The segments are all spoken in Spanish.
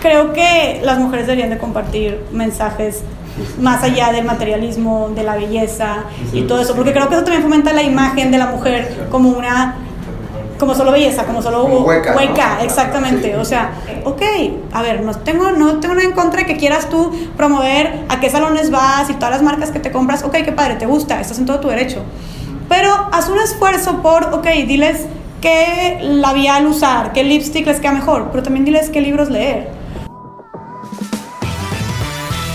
Creo que las mujeres deberían de compartir mensajes más allá del materialismo, de la belleza y todo eso, porque creo que eso también fomenta la imagen de la mujer como una como solo belleza, como solo Como hueca, ¿no? exactamente. O sea, ok, a ver, no tengo, no tengo nada en contra de que quieras tú promover a qué salones vas y todas las marcas que te compras. Ok, qué padre, te gusta, estás en todo tu derecho. Pero haz un esfuerzo por, ok, diles qué labial usar, qué lipstick les queda mejor, pero también diles qué libros leer.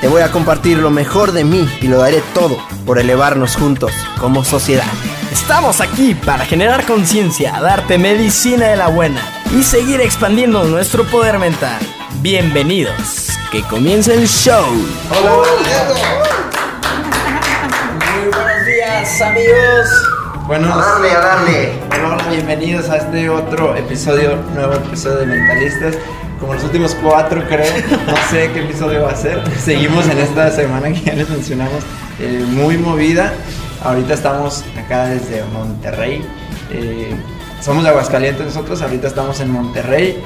Te voy a compartir lo mejor de mí y lo daré todo por elevarnos juntos como sociedad. Estamos aquí para generar conciencia, darte medicina de la buena y seguir expandiendo nuestro poder mental. Bienvenidos, que comience el show. Muy buenos días, amigos. Bueno, A darle, a darle. Hola, bienvenidos a este otro episodio, nuevo episodio de Mentalistas. Como los últimos cuatro, creo. No sé qué episodio va a ser. Seguimos en esta semana que ya les mencionamos, eh, muy movida. Ahorita estamos acá desde Monterrey. Eh, somos de Aguascalientes nosotros, ahorita estamos en Monterrey,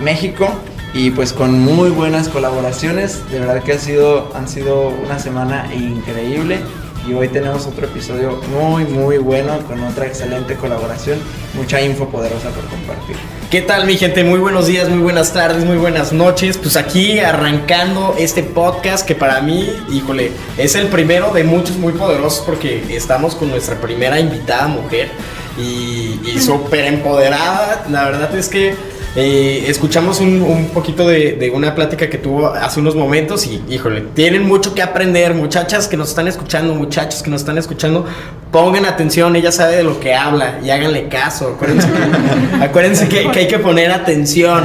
México. Y pues con muy buenas colaboraciones. De verdad que ha sido, han sido una semana increíble. Y hoy tenemos otro episodio muy, muy bueno con otra excelente colaboración. Mucha info poderosa por compartir. ¿Qué tal mi gente? Muy buenos días, muy buenas tardes, muy buenas noches. Pues aquí arrancando este podcast que para mí, híjole, es el primero de muchos muy poderosos porque estamos con nuestra primera invitada mujer y, y súper empoderada. La verdad es que eh, escuchamos un, un poquito de, de una plática que tuvo hace unos momentos y, híjole, tienen mucho que aprender. Muchachas que nos están escuchando, muchachos que nos están escuchando, pongan atención, ella sabe de lo que habla y háganle caso. Acuérdense que, acuérdense que, que hay que poner atención.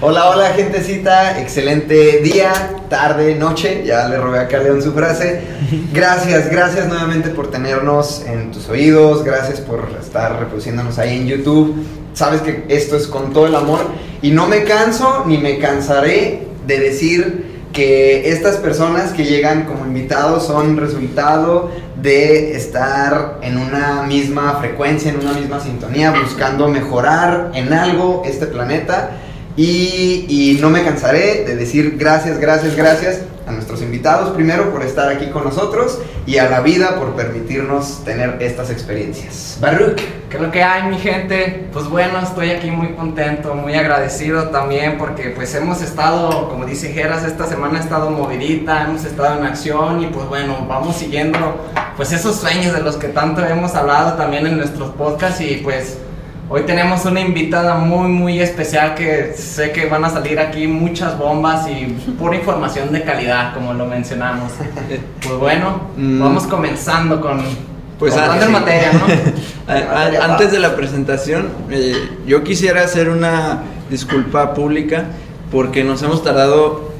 Hola, hola, gentecita. Excelente día, tarde, noche. Ya le robé acá a León su frase. Gracias, gracias nuevamente por tenernos en tus oídos. Gracias por estar reproduciéndonos ahí en YouTube. Sabes que esto es con todo el amor. Y no me canso ni me cansaré de decir que estas personas que llegan como invitados son resultado de estar en una misma frecuencia, en una misma sintonía, buscando mejorar en algo este planeta. Y, no me cansaré de decir gracias, gracias, gracias nuestros invitados primero por estar aquí con nosotros y a la vida por permitirnos tener estas experiencias. Baruch. ¿Qué es lo que hay, mi gente? Pues bueno, estoy aquí muy contento, muy agradecido también porque pues hemos estado, como dice Geras, esta semana ha estado movidita, hemos estado en acción y pues bueno, vamos siguiendo pues esos sueños de los que tanto hemos hablado también en nuestros podcasts y pues hoy tenemos una invitada muy muy especial que sé que van a salir aquí muchas bombas y pura información de calidad, como lo mencionamos. Pues bueno, Mm. vamos comenzando con... Pues con antes- en materia, ¿no? A- a- Antes de la presentación, eh, yo quisiera hacer una disculpa pública porque nos hemos tardado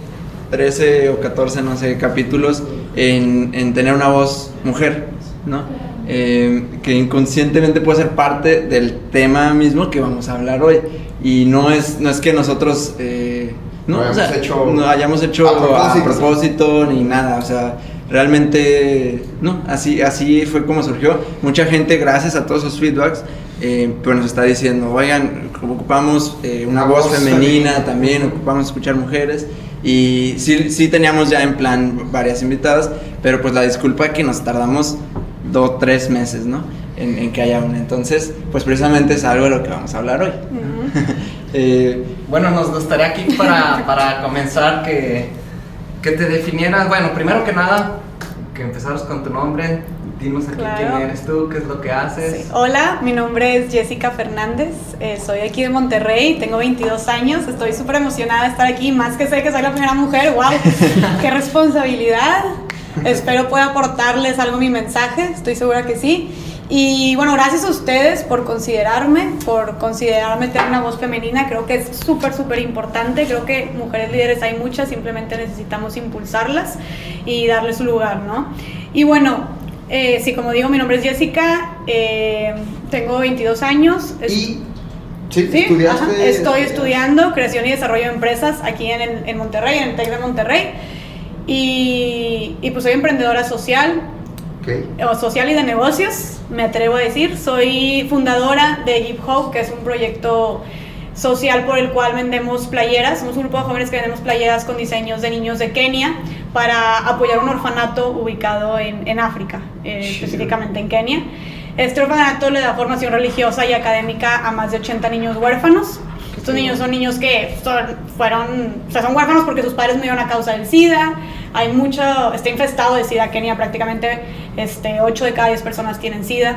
13 o 14, no sé, capítulos en, en tener una voz mujer, ¿no? Eh, que inconscientemente puede ser parte del tema mismo que vamos a hablar hoy. Y no es, no es que nosotros eh, no, Lo o sea, hayamos hecho no hayamos hecho a propósito. a propósito ni nada, o sea, realmente, no, así, así fue como surgió. Mucha gente, gracias a todos sus feedbacks, eh, pues nos está diciendo, oigan, ocupamos eh, una, Una voz, voz femenina femenina. también, ocupamos escuchar mujeres. Y sí, sí teníamos ya en plan varias invitadas, pero pues la disculpa que nos tardamos dos, tres meses, ¿no? En, en que haya una. Entonces, pues precisamente es algo de lo que vamos a hablar hoy. Eh, Bueno, nos gustaría aquí para, para comenzar que, que te definieras, bueno, primero que nada, que empezaras con tu nombre, dinos aquí Claro. quién eres tú, qué es lo que haces. Sí. Hola, mi nombre es Jessica Fernández, eh, soy aquí de Monterrey, tengo 22 años, estoy súper emocionada de estar aquí, más que sé que soy la primera mujer, wow, qué responsabilidad. Espero pueda aportarles algo mi mensaje, estoy segura que sí. Y bueno, gracias a ustedes por considerarme, por considerarme tener una voz femenina, creo que es súper, súper importante, creo que mujeres líderes hay muchas, simplemente necesitamos impulsarlas y darles su lugar, ¿no? Y bueno, eh, sí, como digo, mi nombre es Jessica, eh, tengo 22 años. Y sí, Sí, estudiaste. ajá, estoy estudiando creación y desarrollo de empresas aquí en, en- en Monterrey, en el TEC de Monterrey. Y, y pues soy emprendedora social, o social y de negocios, me atrevo a decir. Soy fundadora de Hip Hop, que es un proyecto social por el cual vendemos playeras. Somos un grupo de jóvenes que vendemos playeras con diseños de niños de Kenia para apoyar un orfanato ubicado en, en África, eh, específicamente en Kenia. Este orfanato le da formación religiosa y académica a más de 80 niños huérfanos. Estos niños son niños que son, fueron, o sea, son huérfanos porque sus padres murieron a causa del SIDA. Hay mucho, está infestado de SIDA Kenia, prácticamente este, 8 de cada 10 personas tienen SIDA.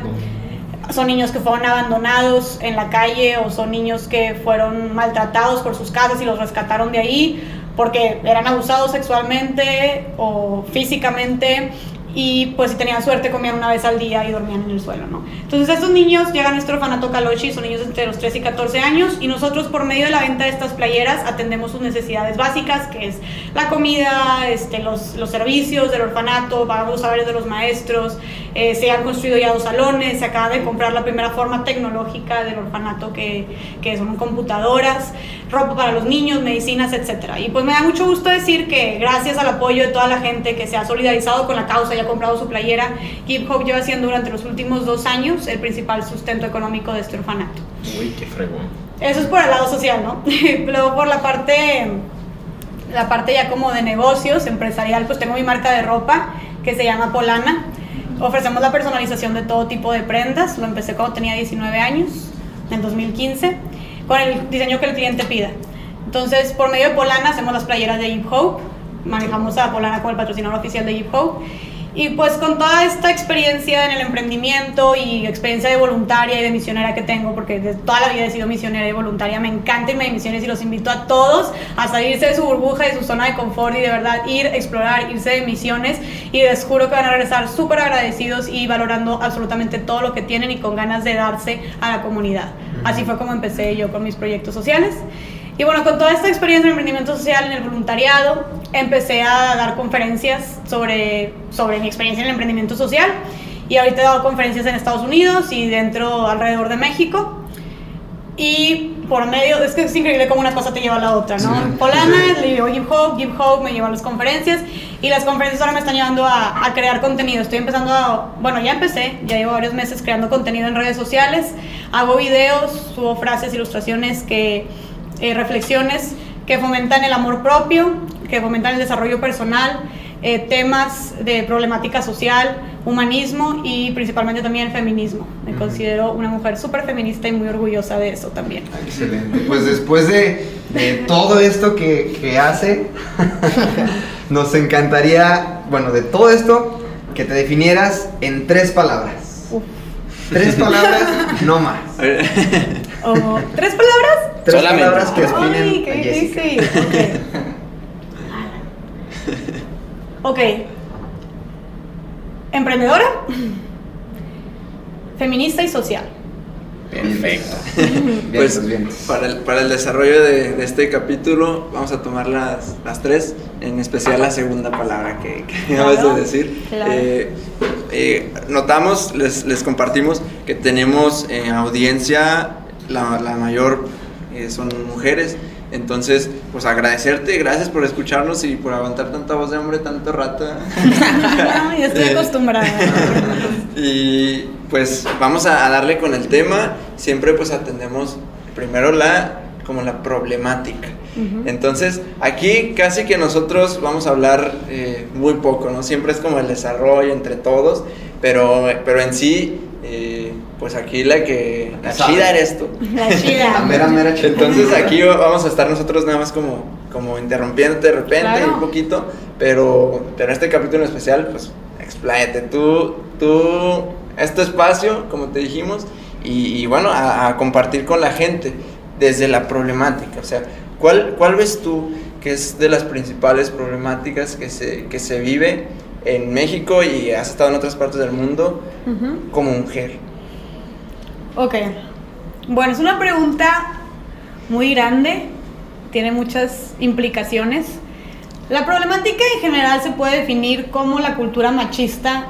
Son niños que fueron abandonados en la calle o son niños que fueron maltratados por sus casas y los rescataron de ahí porque eran abusados sexualmente o físicamente y pues si tenían suerte comían una vez al día y dormían en el suelo, ¿no? Entonces estos niños llegan a nuestro orfanato Calochi, son niños entre los 3 y 14 años y nosotros por medio de la venta de estas playeras atendemos sus necesidades básicas, que es la comida, este, los, los servicios del orfanato, pagamos salarios de los maestros, eh, se han construido ya dos salones, se acaba de comprar la primera forma tecnológica del orfanato que, que son computadoras, ropa para los niños, medicinas, etcétera. Y pues me da mucho gusto decir que gracias al apoyo de toda la gente que se ha solidarizado con la causa y ha comprado su playera, Hip Hop lleva siendo durante los últimos dos años el principal sustento económico de este orfanato. Uy, qué fregón. Eso es por el lado social, ¿no? Luego por la parte, la parte ya como de negocios, empresarial, pues tengo mi marca de ropa que se llama Polana. Ofrecemos la personalización de todo tipo de prendas. Lo empecé cuando tenía 19 años, en 2015, con el diseño que el cliente pida. Entonces, por medio de Polana hacemos las playeras de Hip Hop. Manejamos a Polana como el patrocinador oficial de Hip Hop. Y pues con toda esta experiencia en el emprendimiento y experiencia de voluntaria y de misionera que tengo, porque de toda la vida he sido misionera y voluntaria, me encanta irme de misiones y los invito a todos a salirse de su burbuja, de su zona de confort y de verdad ir, explorar, irse de misiones y les juro que van a regresar súper agradecidos y valorando absolutamente todo lo que tienen y con ganas de darse a la comunidad. Así fue como empecé yo con mis proyectos sociales. Y bueno, con toda esta experiencia en emprendimiento social, en el voluntariado, empecé a dar conferencias sobre, sobre mi experiencia en el emprendimiento social. Y ahorita he dado conferencias en Estados Unidos y dentro, alrededor de México. Y por medio, es que es increíble cómo una cosa te lleva a la otra, ¿no? Sí. Polana, le llevo Hip Hop, Hip Hop me lleva a las conferencias y las conferencias ahora me están llevando a, a crear contenido. Estoy empezando a, bueno, ya empecé, ya llevo varios meses creando contenido en redes sociales, hago videos, subo frases, ilustraciones que, eh, reflexiones que fomentan el amor propio, que fomentan el desarrollo personal, eh, temas de problemática social, humanismo y principalmente también feminismo. Me considero una mujer súper feminista y muy orgullosa de eso también. Excelente. Pues después de, de todo esto que, que hace, nos encantaría, bueno, de todo esto, que te definieras en tres palabras. Uf. Tres palabras, no más. O, ¿Tres palabras? Tres Solamente. palabras que definen Ay, qué difícil. Ok. Ok. Emprendedora, feminista y social. Perfecto. Bien, Pues bien. para el, para el desarrollo de, de este capítulo vamos a tomar las, las tres, en especial la segunda palabra que, que Claro, acabas de decir. claro. Eh, eh, notamos, les, les compartimos que tenemos eh, audiencia, la, la mayor eh, son mujeres. Entonces, pues agradecerte, gracias por escucharnos y por aguantar tanta voz de hombre tanto rato. No, ya estoy Eh, acostumbrada. y pues vamos a, darle con el tema. Siempre pues atendemos primero la como la problemática. Entonces, aquí casi que nosotros vamos a hablar eh, muy poco, ¿no? Siempre es como el desarrollo entre todos, pero, pero en sí, eh, pues aquí la que... La chida eres tú. La chida. La mera, mera chida. Entonces aquí vamos a estar nosotros nada más como, como interrumpiéndote de repente Claro. un poquito, pero, pero en este capítulo especial, pues expláyate. Tú, tú, es tu espacio, como te dijimos, y, y bueno, a, a compartir con la gente desde la problemática. O sea, ¿cuál, ¿cuál ves tú que es de las principales problemáticas que se, que se vive en México y has estado en otras partes del mundo como mujer? Ok. Bueno, es una pregunta muy grande, tiene muchas implicaciones. La problemática en general se puede definir como la cultura machista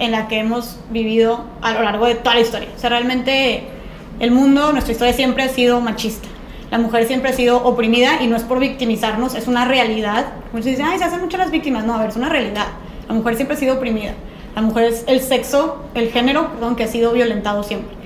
en la que hemos vivido a lo largo de toda la historia. O sea, realmente el mundo, nuestra historia siempre ha sido machista. La mujer siempre ha sido oprimida y no es por victimizarnos, es una realidad. Muchos dicen, ay, se hacen mucho las víctimas. No, a ver, es una realidad. La mujer siempre ha sido oprimida. La mujer es el sexo, el género, perdón, que ha sido violentado siempre.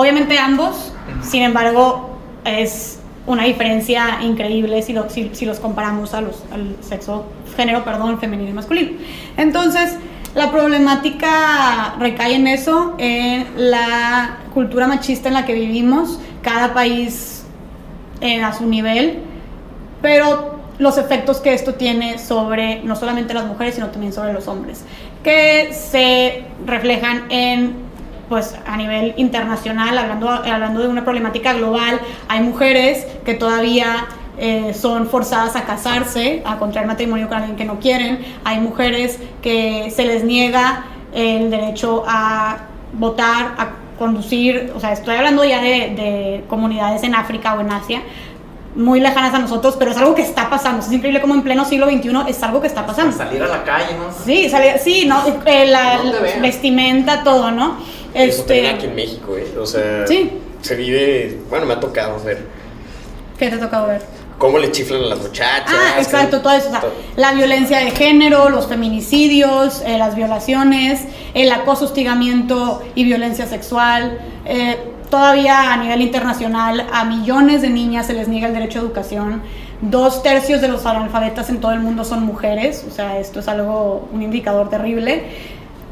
Obviamente ambos, sin embargo, es una diferencia increíble si, lo- si- si los comparamos a los, al sexo, género, perdón, femenino y masculino. Entonces, la problemática recae en eso, en la cultura machista en la que vivimos, cada país eh, a su nivel, pero los efectos que esto tiene sobre no solamente las mujeres, sino también sobre los hombres, que se reflejan en pues a nivel internacional, hablando, hablando de una problemática global, hay mujeres que todavía eh, son forzadas a casarse, a contraer matrimonio con alguien que no quieren, hay mujeres que se les niega el derecho a votar, a conducir, o sea, estoy hablando ya de, de comunidades en África o en Asia, muy lejanas a nosotros, pero es algo que está pasando. Es increíble como en pleno siglo XXI es algo que está pasando. Salir a la calle, ¿no? Sí, sale- sí, ¿no? Eh, la, No vestimenta, todo, ¿no? Eso también Este, aquí en México, ¿eh? O sea, Sí. se vive, bueno, me ha tocado ver ¿Qué te ha tocado ver? cómo le chiflan a las muchachas. Ah, exacto, todo eso. o sea, todo. la violencia de género, los feminicidios, eh, las violaciones, el acoso, hostigamiento y violencia sexual. eh, todavía a nivel internacional a millones de niñas se les niega el derecho a educación. Dos tercios de los analfabetas en todo el mundo son mujeres, o sea, esto es algo, un indicador terrible.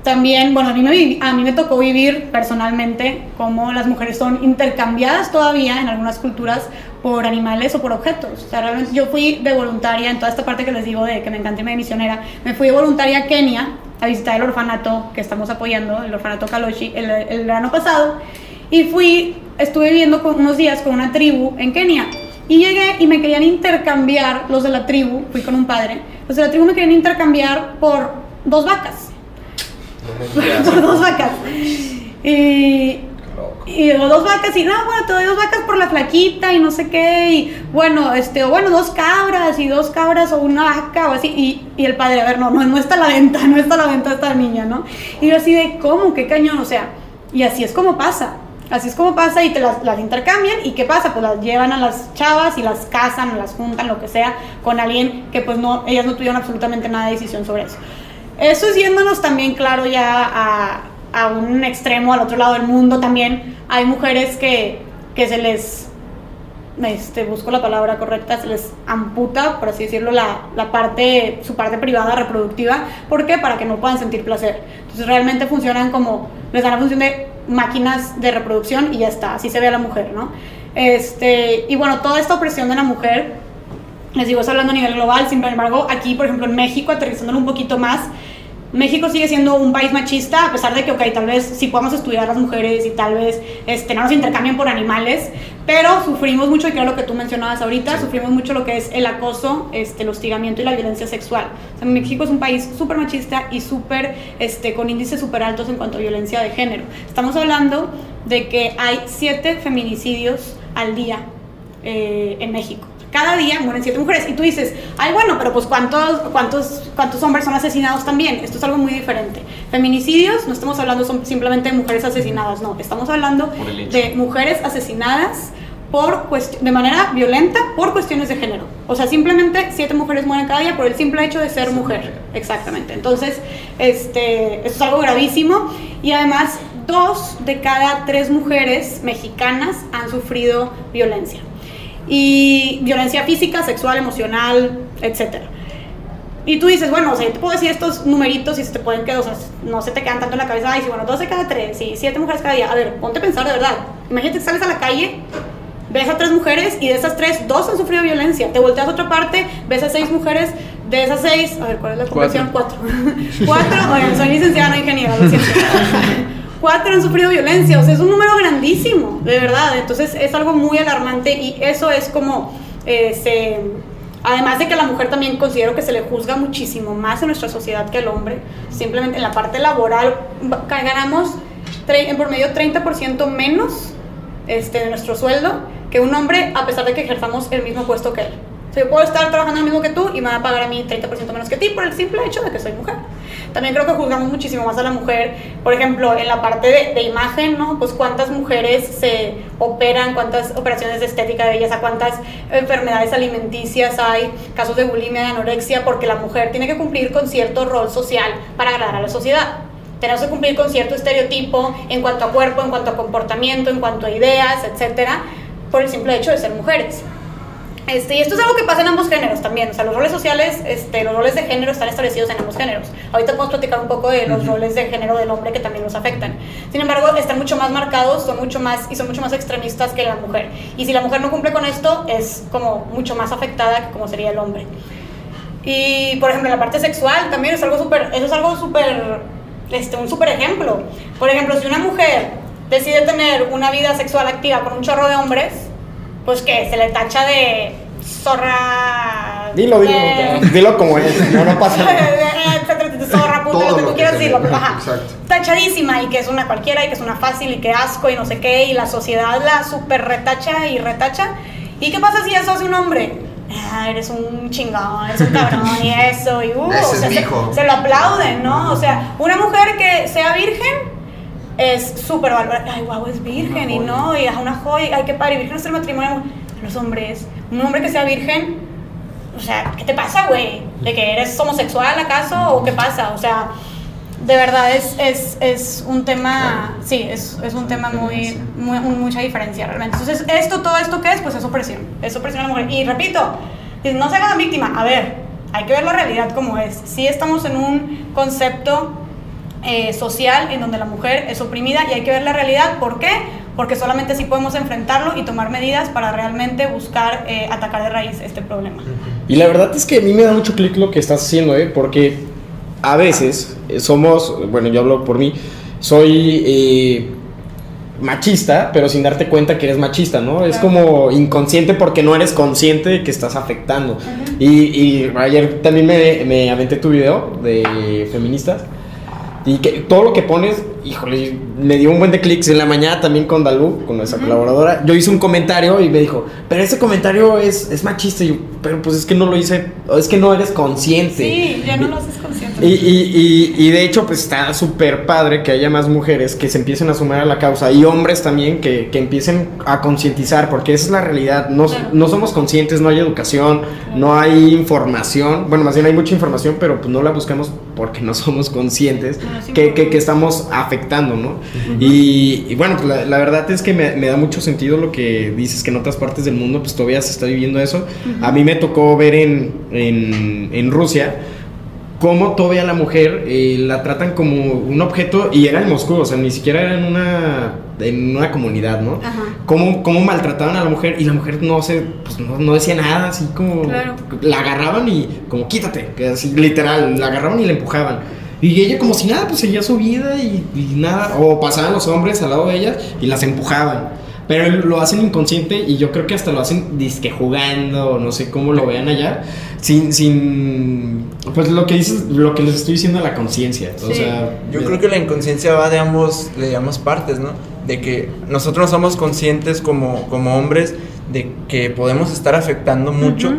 También, bueno, a mí, me, a mí me tocó vivir personalmente cómo las mujeres son intercambiadas todavía en algunas culturas por animales o por objetos. O sea, realmente yo fui de voluntaria en toda esta parte que les digo de que me encanta irme de misionera. Me fui de voluntaria a Kenia a visitar el orfanato que estamos apoyando, el orfanato Kaloshi, el, el verano pasado. Y fui, estuve viviendo con, unos días con una tribu en Kenia. Y llegué y me querían intercambiar, los de la tribu, fui con un padre, los de la tribu me querían intercambiar por dos vacas por dos vacas. Y, dos vacas, y no, bueno, te doy dos vacas por la flaquita y no sé qué, y bueno, este, o bueno, dos cabras y dos cabras o una vaca o así, y, y el padre, a ver, no, no, no está a la venta, no está a la venta esta niña, ¿no? Y yo así de, ¿cómo? ¿Qué cañón? O sea, y así es como pasa. Así es como pasa y te las, las intercambian y ¿qué pasa? Pues las llevan a las chavas y las casan o las juntan, lo que sea, con alguien que pues no, ellas no tuvieron absolutamente nada de decisión sobre eso. Eso es yéndonos también, claro, ya a, a un extremo, al otro lado del mundo también. Hay mujeres que, que se les, este, busco la palabra correcta, se les amputa, por así decirlo, la, la parte, su parte privada reproductiva. ¿Por qué? Para que no puedan sentir placer. Entonces realmente funcionan como, les dan la función de máquinas de reproducción y ya está, así se ve a la mujer, ¿no? Este, y bueno, toda esta opresión de la mujer les digo, es hablando a nivel global, sin embargo, aquí, por ejemplo, en México, aterrizándolo un poquito más, México sigue siendo un país machista, a pesar de que, ok, tal vez sí podamos estudiar las mujeres y tal vez este, no nos intercambien por animales, pero sufrimos mucho, y creo lo que tú mencionabas ahorita, sufrimos mucho lo que es el acoso, este, el hostigamiento y la violencia sexual. O sea, México es un país súper machista y súper, este, con índices súper altos en cuanto a violencia de género. Estamos hablando de que hay siete feminicidios al día eh, en México. Cada día mueren siete mujeres. Y tú dices, ay, bueno, pero pues ¿cuántos, cuántos, cuántos hombres son asesinados también? Esto es algo muy diferente. Feminicidios, no estamos hablando son simplemente de mujeres asesinadas, no. Estamos hablando de mujeres asesinadas por de manera violenta por cuestiones de género. O sea, simplemente siete mujeres mueren cada día por el simple hecho de ser mujer. Exactamente. Entonces, este, esto es algo gravísimo. Y además, dos de cada tres mujeres mexicanas han sufrido violencia. Y violencia física, sexual, emocional, etcétera. Y tú dices, bueno, o sea, yo te puedo decir estos numeritos y se te pueden quedar, o sea, no se te quedan tanto en la cabeza. Ay, sí, bueno, 12 cada 3, sí, 7 mujeres cada día. A ver, ponte a pensar de verdad. Imagínate que sales a la calle, ves a tres mujeres y de esas tres, dos han sufrido violencia. Te volteas a otra parte, ves a seis mujeres, de esas seis, a ver, ¿cuál es la conversión? Cuatro. Cuatro, oigan, soy licenciada, no ingeniera, lo siento. Cuatro han sufrido violencia, o sea, es un número grandísimo, de verdad. Entonces es algo muy alarmante y eso es como eh, Además de que a la mujer también considero que se le juzga muchísimo más en nuestra sociedad que al hombre. Simplemente en la parte laboral ganamos en por medio 30% menos este, de nuestro sueldo que un hombre a pesar de que ejerzamos el mismo puesto que él yo puedo estar trabajando lo mismo que tú y me van a pagar a mí 30% menos que ti por el simple hecho de que soy mujer. También creo que juzgamos muchísimo más a la mujer, por ejemplo, en la parte de, de imagen, ¿no? Pues cuántas mujeres se operan, cuántas operaciones de estética de belleza, cuántas enfermedades alimenticias hay, casos de bulimia, de anorexia, porque la mujer tiene que cumplir con cierto rol social para agradar a la sociedad tenemos que cumplir con cierto estereotipo en cuanto a cuerpo, en cuanto a comportamiento, en cuanto a ideas, etcétera, por el simple hecho de ser mujeres. Este, y esto es algo que pasa en ambos géneros también. O sea, los roles sociales, este, los roles de género están establecidos en ambos géneros. Ahorita podemos platicar un poco de los roles de género del hombre que también los afectan. Sin embargo, están mucho más marcados, son mucho más y son mucho más extremistas que la mujer. Y si la mujer no cumple con esto, es como mucho más afectada que como sería el hombre. Y por ejemplo, la parte sexual también es algo súper, eso es algo súper, este, un súper ejemplo. Por ejemplo, si una mujer decide tener una vida sexual activa con un chorro de hombres, pues que se le tacha de zorra. Dilo, dilo, dilo como es, no, no pasa nada. zorra, puta, lo que tú quieras decirlo. Tachadísima y que es una cualquiera y que es una fácil y que asco y no sé qué, y la sociedad la super retacha y retacha. ¿Y qué pasa si eso hace un hombre? Ah, eres un chingón, eres un cabrón y eso, y uh, o sea, se, se, lo aplauden, ¿no? O sea, una mujer que sea virgen es súper valorada. Ay, guau, es virgen y no, y es una joya, ay, qué padre, virgen es el matrimonio. Los hombres, un hombre que sea virgen, o sea, ¿qué te pasa, güey? ¿De que eres homosexual acaso o qué pasa? O sea, de verdad es, es, es un tema, sí, es, es un tema muy, muy, mucha diferencia realmente. Entonces, esto, todo esto, ¿qué es? Pues es opresión, es opresión a la mujer. Y repito, no se haga víctima, a ver, hay que ver la realidad como es. Sí estamos en un concepto eh, social en donde la mujer es oprimida y hay que ver la realidad. ¿Por qué? Porque solamente así podemos enfrentarlo y tomar medidas para realmente buscar eh, atacar de raíz este problema. Y la verdad es que a mí me da mucho clic lo que estás haciendo, ¿eh? porque a veces eh, somos, bueno, yo hablo por mí, soy machista, pero sin darte cuenta que eres machista, ¿no? Es como inconsciente porque no eres consciente de que estás afectando. y, y, ayer también me, me aventé tu video de feministas y que todo lo que pones, híjole, me dio un buen de clics en la mañana también con Dalú, con nuestra colaboradora. Yo hice un comentario y me dijo, pero ese comentario es, es machista. Y yo, pero pues es que no lo hice, es que no eres consciente. Sí, ya no lo haces consciente. Y, y, y, de hecho, pues está súper padre que haya más mujeres que se empiecen a sumar a la causa y hombres también que, que empiecen a concientizar, porque esa es la realidad. No, no somos conscientes, no hay educación, no hay información. Bueno, más bien hay mucha información, pero pues no la buscamos porque no somos conscientes que, que, estamos afectando, ¿no? y, bueno, pues la, verdad es que me, me, da mucho sentido lo que dices, que en otras partes del mundo pues todavía se está viviendo eso. A mí me tocó ver en, en, en Rusia cómo todavía la mujer eh, la tratan como un objeto y era en Moscú, o sea, ni siquiera era en una, en una comunidad, ¿no? Ajá. Cómo, cómo, maltrataban a la mujer y la mujer no se, pues no, no decía nada, así como la agarraban y como quítate, así literal, la agarraban y la empujaban. Y ella como si nada, pues seguía su vida y, y nada, o pasaban los hombres al lado de ellas y las empujaban. Pero lo hacen inconsciente y yo creo que hasta lo hacen disque jugando, no sé cómo lo vean allá, sin, sin pues lo que dices, lo que les estoy diciendo a la conciencia. O sea, yo creo que la inconsciencia va de ambos, de ambas partes, ¿no? De que nosotros somos conscientes como, como hombres de que podemos estar afectando mucho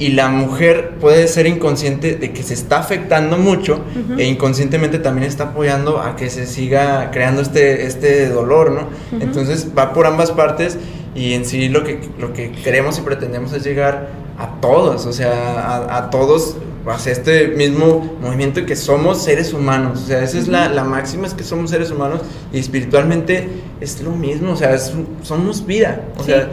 y la mujer puede ser inconsciente de que se está afectando mucho e inconscientemente también está apoyando a que se siga creando este, este dolor, ¿no? Entonces va por ambas partes y en sí lo que, lo que queremos y pretendemos es llegar a todos, o sea, a, todos hacia este mismo movimiento que somos seres humanos, o sea, esa es la, la, máxima, es que somos seres humanos y espiritualmente es lo mismo, o sea, somos vida, o sea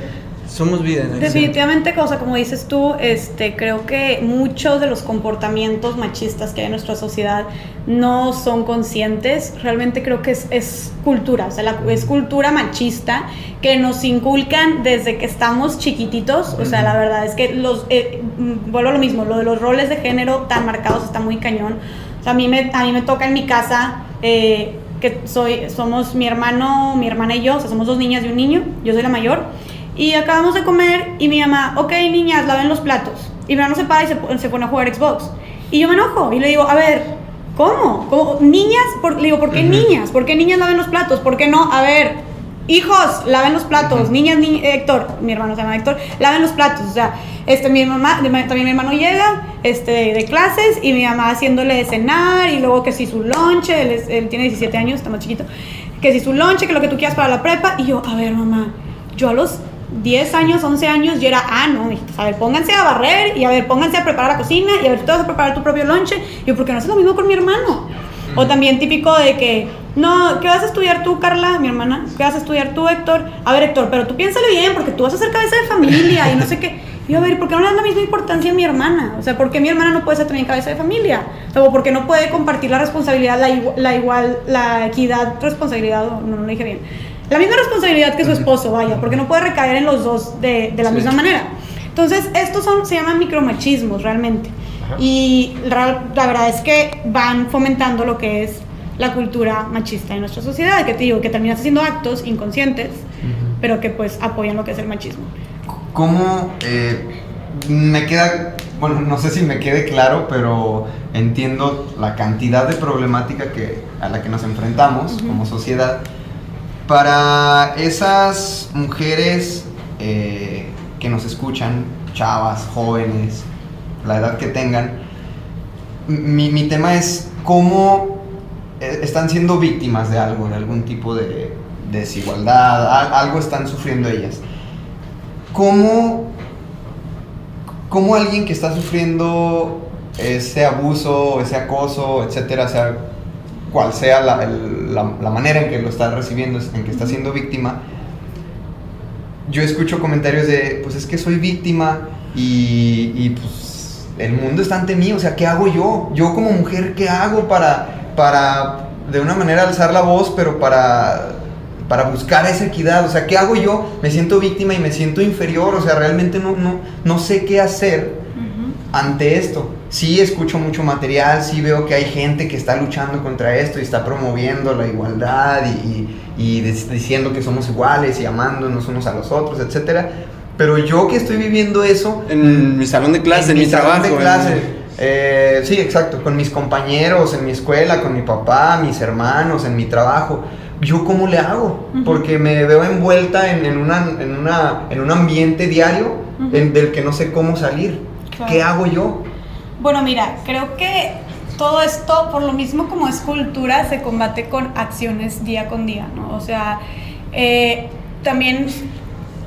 Somos vida en acción. Definitivamente, cosa como dices tú, este, creo que muchos de los comportamientos machistas que hay en nuestra sociedad no son conscientes. Realmente creo que es, es cultura, o sea, la- es cultura machista que nos inculcan desde que estamos chiquititos. O sea, la verdad es que los, eh, mm, vuelvo a lo mismo, lo de los roles de género tan marcados está muy cañón. O sea, a mí me, a mí me toca en mi casa. eh, que soy, somos mi hermano, mi hermana y yo, o sea, somos dos niñas y un niño, yo soy la mayor, y acabamos de comer y mi mamá, ok niñas, laven los platos. Y mi hermano se para y se, po- se pone a jugar Xbox. Y yo me enojo y le digo, a ver, ¿cómo? ¿Cómo? ¿Niñas? Por- le digo, ¿por qué niñas? ¿Por qué niñas laven los platos? ¿Por qué no? A ver, hijos, laven los platos. Niñas, ni Héctor, mi hermano se llama Héctor, laven los platos. O sea, este, mi mamá, también mi hermano llega este, de clases y mi mamá haciéndole de cenar y luego que si su lonche, él, es- él tiene 17 años, está más chiquito, que si su lonche, que lo que tú quieras para la prepa. Y yo, a ver, mamá, yo a los 10 años, 11 años, yo era, ah, no, a ver, pónganse a barrer y a ver, pónganse a preparar la cocina y a ver, tú vas a preparar tu propio lonche. Yo, ¿por qué no haces lo mismo con mi hermano? O también típico de que, no, ¿qué vas a estudiar tú, Carla, mi hermana? ¿Qué vas a estudiar tú, Héctor? A ver, Héctor, pero tú piénsale bien, porque tú vas a ser cabeza de familia y no sé qué. Y yo, a ver, ¿por qué no le das la misma importancia a mi hermana? O sea, ¿por qué mi hermana no puede ser también cabeza de familia? O ¿por qué no puede compartir la responsabilidad, la, igu- la igual, la equidad, responsabilidad, no, no lo dije bien. La misma responsabilidad que su esposo, vaya, porque no puede recaer en los dos de, de la misma manera. Entonces, estos son, se llaman micromachismos realmente. Y la, la verdad es que van fomentando lo que es la cultura machista en nuestra sociedad, que te digo, que terminas haciendo actos inconscientes, pero que pues apoyan lo que es el machismo. ¿Cómo eh, me queda, bueno, no sé si me quede claro, pero entiendo la cantidad de problemática que, a la que nos enfrentamos como sociedad? Para esas mujeres eh, que nos escuchan, chavas, jóvenes, la edad que tengan, mi, tema es cómo eh, están siendo víctimas de algo, de algún tipo de desigualdad, al- algo están sufriendo ellas. ¿Cómo, cómo alguien que está sufriendo ese abuso, ese acoso, etcétera, sea cual sea la, el- la- la manera en que lo está recibiendo, en que está siendo víctima, yo escucho comentarios de, pues es que soy víctima y, y, pues el mundo está ante mí, o sea, ¿qué hago yo? Yo como mujer, ¿qué hago para, para de una manera alzar la voz, pero para, para buscar esa equidad? O sea, ¿qué hago yo? Me siento víctima y me siento inferior, o sea, realmente no, no, no sé qué hacer ante esto. Sí escucho mucho material, sí veo que hay gente que está luchando contra esto y está promoviendo la igualdad y, y- diciendo que somos iguales y amándonos unos a los otros, etcétera. Pero yo que estoy viviendo eso En mi salón de clase, en, mi, salón trabajo. de en- clase, eh, sí, exacto, con mis compañeros, en mi escuela, con mi papá, mis hermanos, en mi trabajo. ¿Yo cómo le hago? Porque me veo envuelta en, en una, en, una, en un ambiente diario en- del que no sé cómo salir. Claro. ¿Qué hago yo? Bueno, mira, creo que todo esto, por lo mismo como es cultura, se combate con acciones día con día, ¿no? O sea, eh, también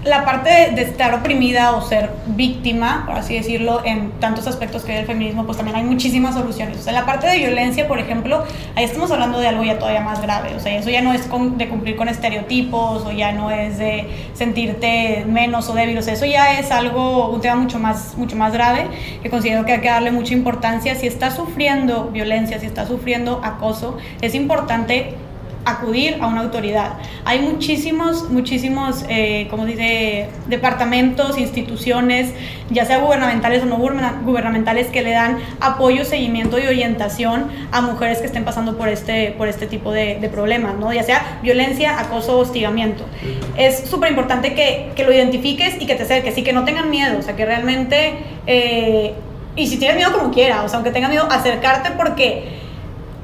la parte de, estar oprimida o ser víctima, por así decirlo, en tantos aspectos que hay del feminismo, pues también hay muchísimas soluciones. O sea, la parte de violencia, por ejemplo, ahí estamos hablando de algo ya todavía más grave. O sea, eso ya no es con- de cumplir con estereotipos o ya no es de sentirte menos o débil. O sea, eso ya es algo, un tema mucho más, mucho más grave que considero que hay que darle mucha importancia. Si estás sufriendo violencia, si estás sufriendo acoso, es importante acudir a una autoridad. Hay muchísimos, muchísimos, eh, como dice, departamentos, instituciones, ya sea gubernamentales o no guberna- gubernamentales, que le dan apoyo, seguimiento y orientación a mujeres que estén pasando por este, por este tipo de, de problemas, ¿no? Ya sea violencia, acoso, hostigamiento. Es súper importante que, que lo identifiques y que te acerques y que no tengan miedo, o sea, que realmente... eh, y si tienes miedo como quiera, o sea, aunque tengas miedo, acercarte porque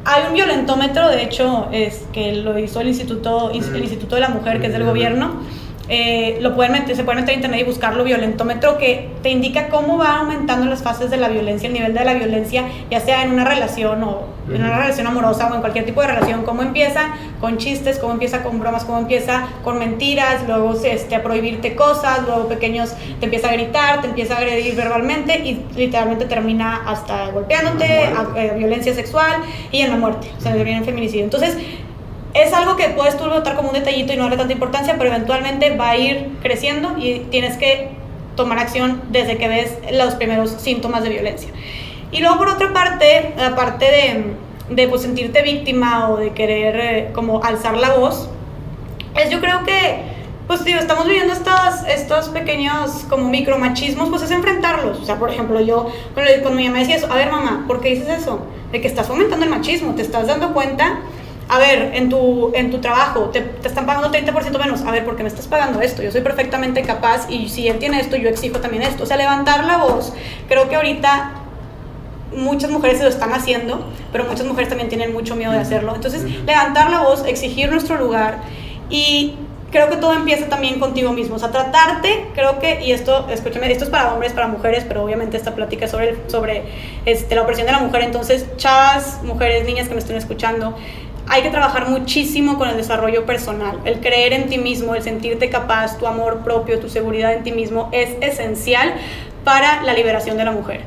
hay un violentómetro, de hecho, es que lo hizo el Instituto, el Instituto de la Mujer, que es del gobierno. Eh, lo pueden meter, se pueden meter a internet y buscarlo, violentómetro, que te indica cómo va aumentando las fases de la violencia, el nivel de la violencia, ya sea en una relación o en una relación amorosa o en cualquier tipo de relación, cómo empieza con chistes, cómo empieza con bromas, cómo empieza con mentiras, luego este, a prohibirte cosas, luego pequeños te empieza a gritar, te empieza a agredir verbalmente y literalmente termina hasta golpeándote, a- eh, violencia sexual y en la muerte, o sea, termina en feminicidio. Entonces, es algo que puedes tú notar como un detallito y no darle tanta importancia, pero eventualmente va a ir creciendo y tienes que tomar acción desde que ves los primeros síntomas de violencia. Y luego por otra parte, aparte de, de pues, sentirte víctima o de querer eh, como alzar la voz, es yo creo que pues digo, estamos viviendo estos, estos pequeños como micromachismos, pues es enfrentarlos. O sea, por ejemplo, yo cuando, cuando mi mamá decía eso, a ver mamá, ¿por qué dices eso? De que estás fomentando el machismo, te estás dando cuenta, a ver, en tu, en tu trabajo te, te están pagando 30% menos, a ver, ¿por qué me estás pagando esto? Yo soy perfectamente capaz y si él tiene esto, yo exijo también esto. O sea, levantar la voz, creo que ahorita muchas mujeres se lo están haciendo, pero muchas mujeres también tienen mucho miedo de hacerlo. Entonces, levantar la voz, exigir nuestro lugar y creo que todo empieza también contigo mismo. O sea, tratarte, creo que, y esto, escúchame, esto es para hombres, para mujeres, pero obviamente esta plática es sobre, sobre este, la opresión de la mujer. Entonces, chavas, mujeres, niñas que me estén escuchando, hay que trabajar muchísimo con el desarrollo personal. El creer en ti mismo, el sentirte capaz, tu amor propio, tu seguridad en ti mismo es esencial para la liberación de la mujer.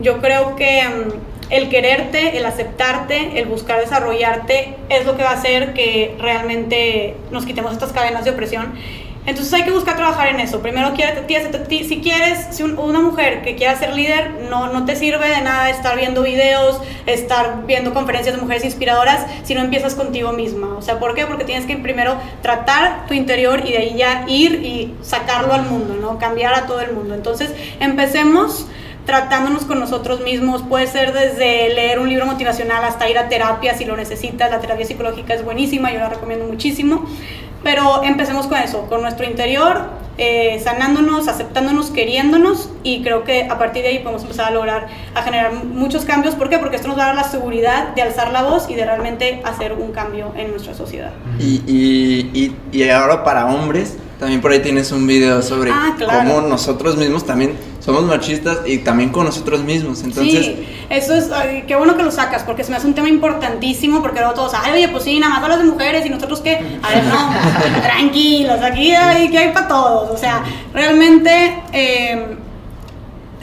Yo creo que mm, el quererte, el aceptarte, el buscar desarrollarte es lo que va a hacer que realmente nos quitemos estas cadenas de opresión. Entonces hay que buscar trabajar en eso. Primero, si quieres, si una mujer que quiera ser líder, no, no te sirve de nada estar viendo videos, estar viendo conferencias de mujeres inspiradoras, si no empiezas contigo misma. O sea, ¿por qué? Porque tienes que primero tratar tu interior y de ahí ya ir y sacarlo al mundo, ¿no? Cambiar a todo el mundo. Entonces, empecemos tratándonos con nosotros mismos. Puede ser desde leer un libro motivacional hasta ir a terapia si lo necesitas. La terapia psicológica es buenísima, yo la recomiendo muchísimo. Pero empecemos con eso, con nuestro interior, eh, sanándonos, aceptándonos, queriéndonos y creo que a partir de ahí podemos empezar a lograr, a generar muchos cambios. ¿Por qué? Porque esto nos va la seguridad de alzar la voz y de realmente hacer un cambio en nuestra sociedad. Y, y, y ahora para hombres, también por ahí tienes un video sobre Ah, claro. cómo nosotros mismos también somos machistas y también con nosotros mismos. Entonces, sí, eso es, ay, qué bueno que lo sacas, porque se me hace un tema importantísimo, porque luego todos, ay, oye, pues sí, nada más hablas de mujeres y nosotros qué, a ver, no, tranquilos, aquí hay, que hay para todos, o sea, realmente eh,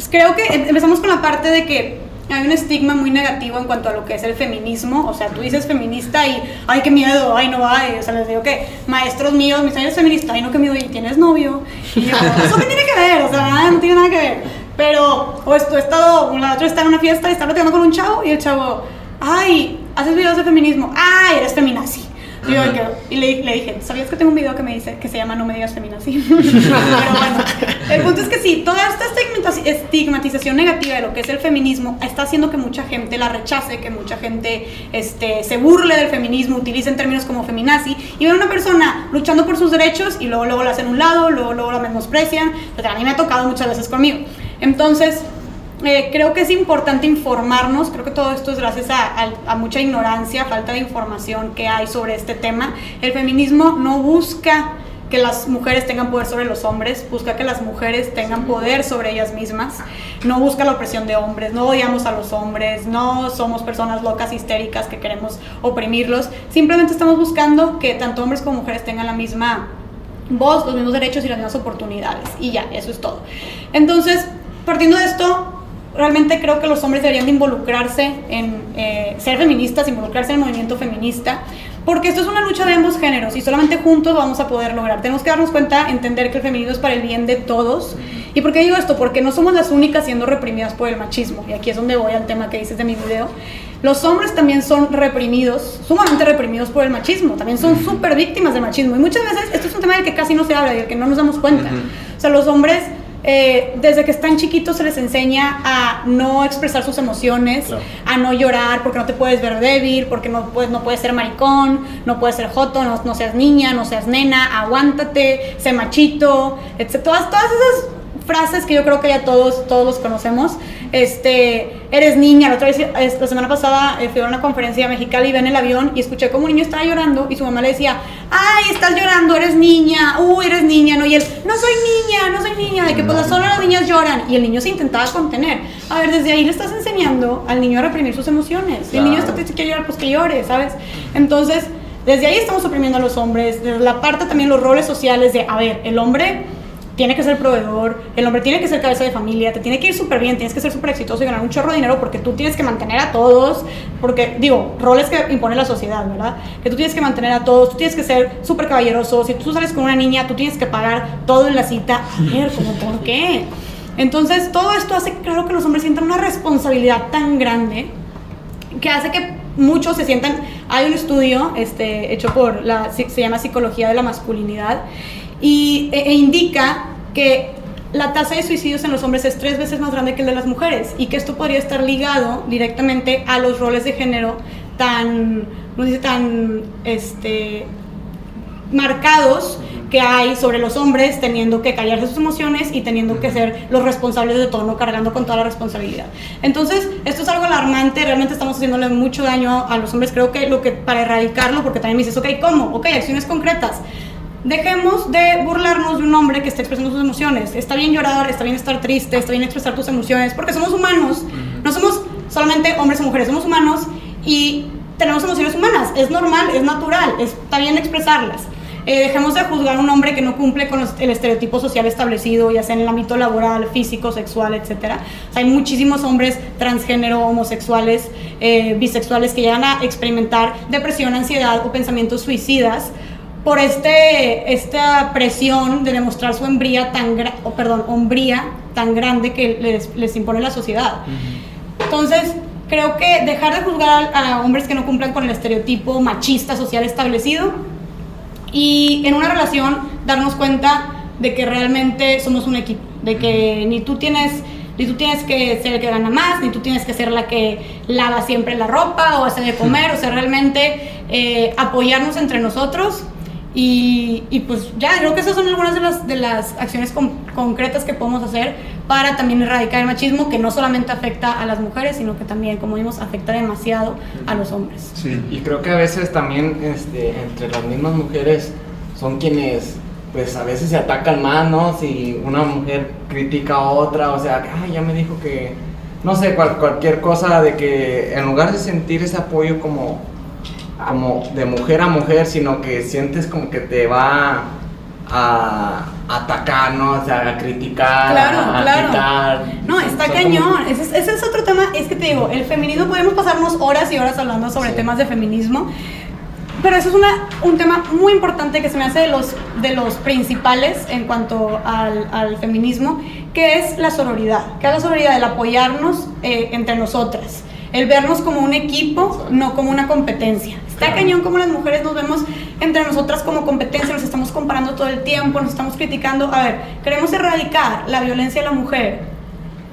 creo que em- empezamos con la parte de que hay un estigma muy negativo en cuanto a lo que es el feminismo, o sea, tú dices feminista y, ay, qué miedo, ay, no, ay, o sea, les digo que maestros míos, mis años feminista, ay, no, qué miedo, y tienes novio, y yo, eso qué tiene que ver, o sea, nada, no tiene nada que ver, pero, o esto, he estado, la otra está en una fiesta y está platicando con un chavo, y el chavo, ay, haces videos de feminismo, ay, eres feminazi. Y, yo, y le, le dije, ¿sabías que tengo un video que me dice que se llama No me digas feminazi? Pero bueno, el punto es que sí, toda esta estigmatiz- estigmatización negativa de lo que es el feminismo está haciendo que mucha gente la rechace, que mucha gente este, se burle del feminismo, utilicen términos como feminazi y ven a una persona luchando por sus derechos y luego, luego la hacen un lado, luego, luego la menosprecian. Pero a mí me ha tocado muchas veces conmigo. Entonces, eh, creo que es importante informarnos, creo que todo esto es gracias a, a- a mucha ignorancia, falta de información que hay sobre este tema. El feminismo no busca que las mujeres tengan poder sobre los hombres, busca que las mujeres tengan poder sobre ellas mismas, no busca la opresión de hombres, no odiamos a los hombres, no somos personas locas, histéricas que queremos oprimirlos, simplemente estamos buscando que tanto hombres como mujeres tengan la misma voz, los mismos derechos y las mismas oportunidades. Y ya, eso es todo. Entonces, partiendo de esto, realmente creo que los hombres deberían de involucrarse en eh, ser feministas, involucrarse en el movimiento feminista, porque esto es una lucha de ambos géneros y solamente juntos vamos a poder lograr. Tenemos que darnos cuenta, entender que el feminismo es para el bien de todos. ¿Y por qué digo esto? Porque no somos las únicas siendo reprimidas por el machismo. Y aquí es donde voy al tema que dices de mi video. Los hombres también son reprimidos, sumamente reprimidos por el machismo. También son súper víctimas del machismo. Y muchas veces esto es un tema del que casi no se habla y del que no nos damos cuenta. O sea, los hombres eh, desde que están chiquitos se les enseña a no expresar sus emociones, a no llorar porque no te puedes ver débil, porque no puedes, no puedes ser maricón, no puedes ser joto, no, no seas niña, no seas nena, aguántate, sé machito, etc. Todas, todas esas frases que yo creo que ya todos, todos los conocemos. Este, eres niña, la otra vez, la semana pasada eh, fui a una conferencia a Mexicali, iba en el avión y escuché como un niño estaba llorando y su mamá le decía, ay, estás llorando, eres niña, uy, eres niña, ¿no? Y él, no soy niña, no soy niña, de que pues solo las niñas lloran. Y el niño se intentaba contener. A ver, desde ahí le estás enseñando al niño a reprimir sus emociones. Si el niño está triste y quiere llorar, pues que llore, ¿sabes? Entonces, desde ahí estamos oprimiendo a los hombres, desde la parte también los roles sociales de, a ver, el hombre tiene que ser proveedor, el hombre tiene que ser cabeza de familia, te tiene que ir súper bien, tienes que ser súper exitoso y ganar un chorro de dinero porque tú tienes que mantener a todos, porque digo, roles que impone la sociedad, ¿verdad? Que tú tienes que mantener a todos, tú tienes que ser súper caballeroso, si tú sales con una niña, tú tienes que pagar todo en la cita. A ver, ¿cómo por qué? Entonces, todo esto hace, claro, que los hombres sientan una responsabilidad tan grande que hace que muchos se sientan. Hay un estudio este, hecho por la. se llama Psicología de la Masculinidad y, e, e indica que la tasa de suicidios en los hombres es tres veces más grande que el de las mujeres y que esto podría estar ligado directamente a los roles de género tan, no dice, tan este, marcados que hay sobre los hombres teniendo que callarse sus emociones y teniendo que ser los responsables de todo, no cargando con toda la responsabilidad. Entonces, esto es algo alarmante, realmente estamos haciéndole mucho daño a los hombres, creo que lo que para erradicarlo, porque también me dices, ok, ¿cómo? Ok, acciones concretas. Dejemos de burlarnos de un hombre que está expresando sus emociones. Está bien llorar, está bien estar triste, está bien expresar tus emociones, porque somos humanos. No somos solamente hombres o mujeres, somos humanos y tenemos emociones humanas. Es normal, es natural, está bien expresarlas. Eh, dejemos de juzgar a un hombre que no cumple con el estereotipo social establecido, ya sea en el ámbito laboral, físico, sexual, etc. hay muchísimos hombres transgénero, homosexuales, eh, bisexuales que llegan a experimentar depresión, ansiedad o pensamientos suicidas por este, esta presión de demostrar su hombría tan, o perdón, hombría tan grande que les, les impone la sociedad. Entonces, creo que dejar de juzgar a hombres que no cumplan con el estereotipo machista social establecido y en una relación darnos cuenta de que realmente somos un equipo, de que ni tú tienes ni tú tienes que ser el que gana más, ni tú tienes que ser la que lava siempre la ropa o hace de comer, o sea, realmente eh, apoyarnos entre nosotros y, y, pues ya, creo que esas son algunas de las, de las acciones concretas que podemos hacer para también erradicar el machismo que no solamente afecta a las mujeres, sino que también, como vimos, afecta demasiado a los hombres. Sí, y creo que a veces también este, entre las mismas mujeres son quienes pues a veces se atacan más, ¿no? Si una mujer critica a otra, o sea, ay, ya me dijo que, no sé, cualquier cosa de que en lugar de sentir ese apoyo como como de mujer a mujer, sino que sientes como que te va a atacar, ¿no? O sea, a criticar, a, claro. No, está cañón. Ese, es, otro tema. Es que te digo, el feminismo, podemos pasarnos horas y horas hablando sobre temas de feminismo. Pero eso es una, un tema muy importante que se me hace de los, de los principales en cuanto al, al feminismo, que es la sororidad. Que es la sororidad, el apoyarnos eh, entre nosotras el vernos como un equipo, no como una competencia. Está cañón como las mujeres nos vemos entre nosotras como competencia, nos estamos comparando todo el tiempo, nos estamos criticando. A ver, queremos erradicar la violencia de la mujer.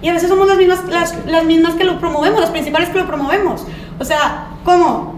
Y a veces somos las mismas, las, las mismas que lo promovemos, las principales que lo promovemos. O sea, ¿cómo?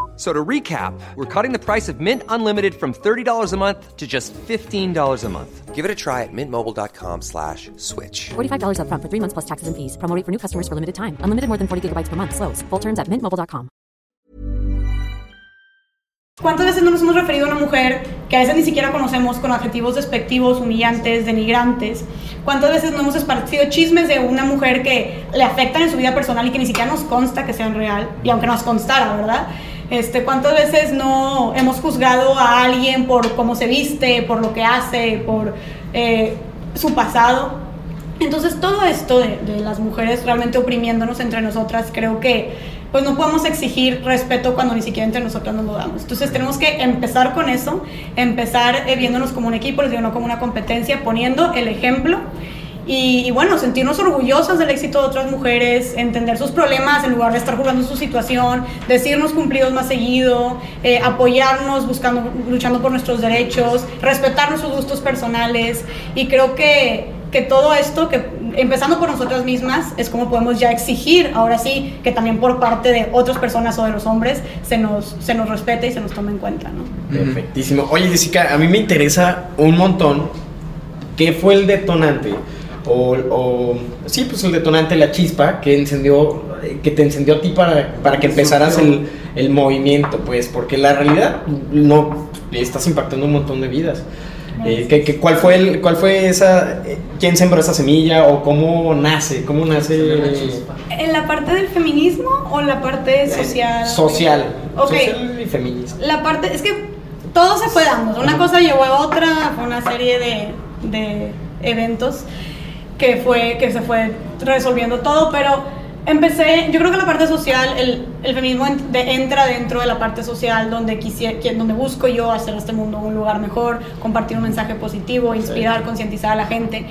So to recap, we're cutting the price of Mint Unlimited from $30 a month to just $15 a month. Give it a try at mintmobile.com slash switch. $45 up front for three months plus taxes and fees. Promoting for new customers for limited time. Unlimited more than 40 gigabytes per month. Slows. Full terms at mintmobile.com. ¿Cuántas veces no nos hemos referido a una mujer que a veces ni siquiera conocemos con adjetivos despectivos, humillantes, denigrantes? ¿Cuántas veces no hemos esparcido chismes de una mujer que le afectan en su vida personal y que ni siquiera nos consta que sean real? Y aunque nos constara, ¿verdad? Este, ¿Cuántas veces no hemos juzgado a alguien por cómo se viste, por lo que hace, por eh, su pasado? Entonces todo esto de, de, las mujeres realmente oprimiéndonos entre nosotras, creo que pues no podemos exigir respeto cuando ni siquiera entre nosotras nos lo damos. Entonces tenemos que empezar con eso, empezar eh, viéndonos como un equipo, no como una competencia, poniendo el ejemplo. Y, bueno, sentirnos orgullosas del éxito de otras mujeres, entender sus problemas en lugar de estar jugando su situación, decirnos cumplidos más seguido, eh, apoyarnos, buscando, luchando por nuestros derechos, respetar nuestros gustos personales. Y creo que, que todo esto, que empezando por nosotras mismas, es como podemos ya exigir, ahora sí, que también por parte de otras personas o de los hombres se nos, se nos respete y se nos tome en cuenta, ¿no? Perfectísimo. Oye, Jessica, a mí me interesa un montón qué fue el detonante o, o- sí, pues el detonante, la chispa que encendió, que te encendió a ti para, para que empezaras el, el movimiento, pues, porque la realidad no estás impactando un montón de vidas. Eh, ¿qué- qué- cuál fue el, cuál fue esa, eh, quién sembró esa semilla o cómo nace, cómo nace ¿En la parte del feminismo o la parte social? social, Ok. social y feminista? La parte, es que todo se fue dando. Una cosa llevó a otra, fue una serie de, de eventos que, fue, que se fue resolviendo todo, pero empecé, yo creo que la parte social, el, el feminismo en- de- entra dentro de la parte social donde, quisiera, donde busco yo hacer este mundo un lugar mejor, compartir un mensaje positivo, inspirar, concientizar a la gente.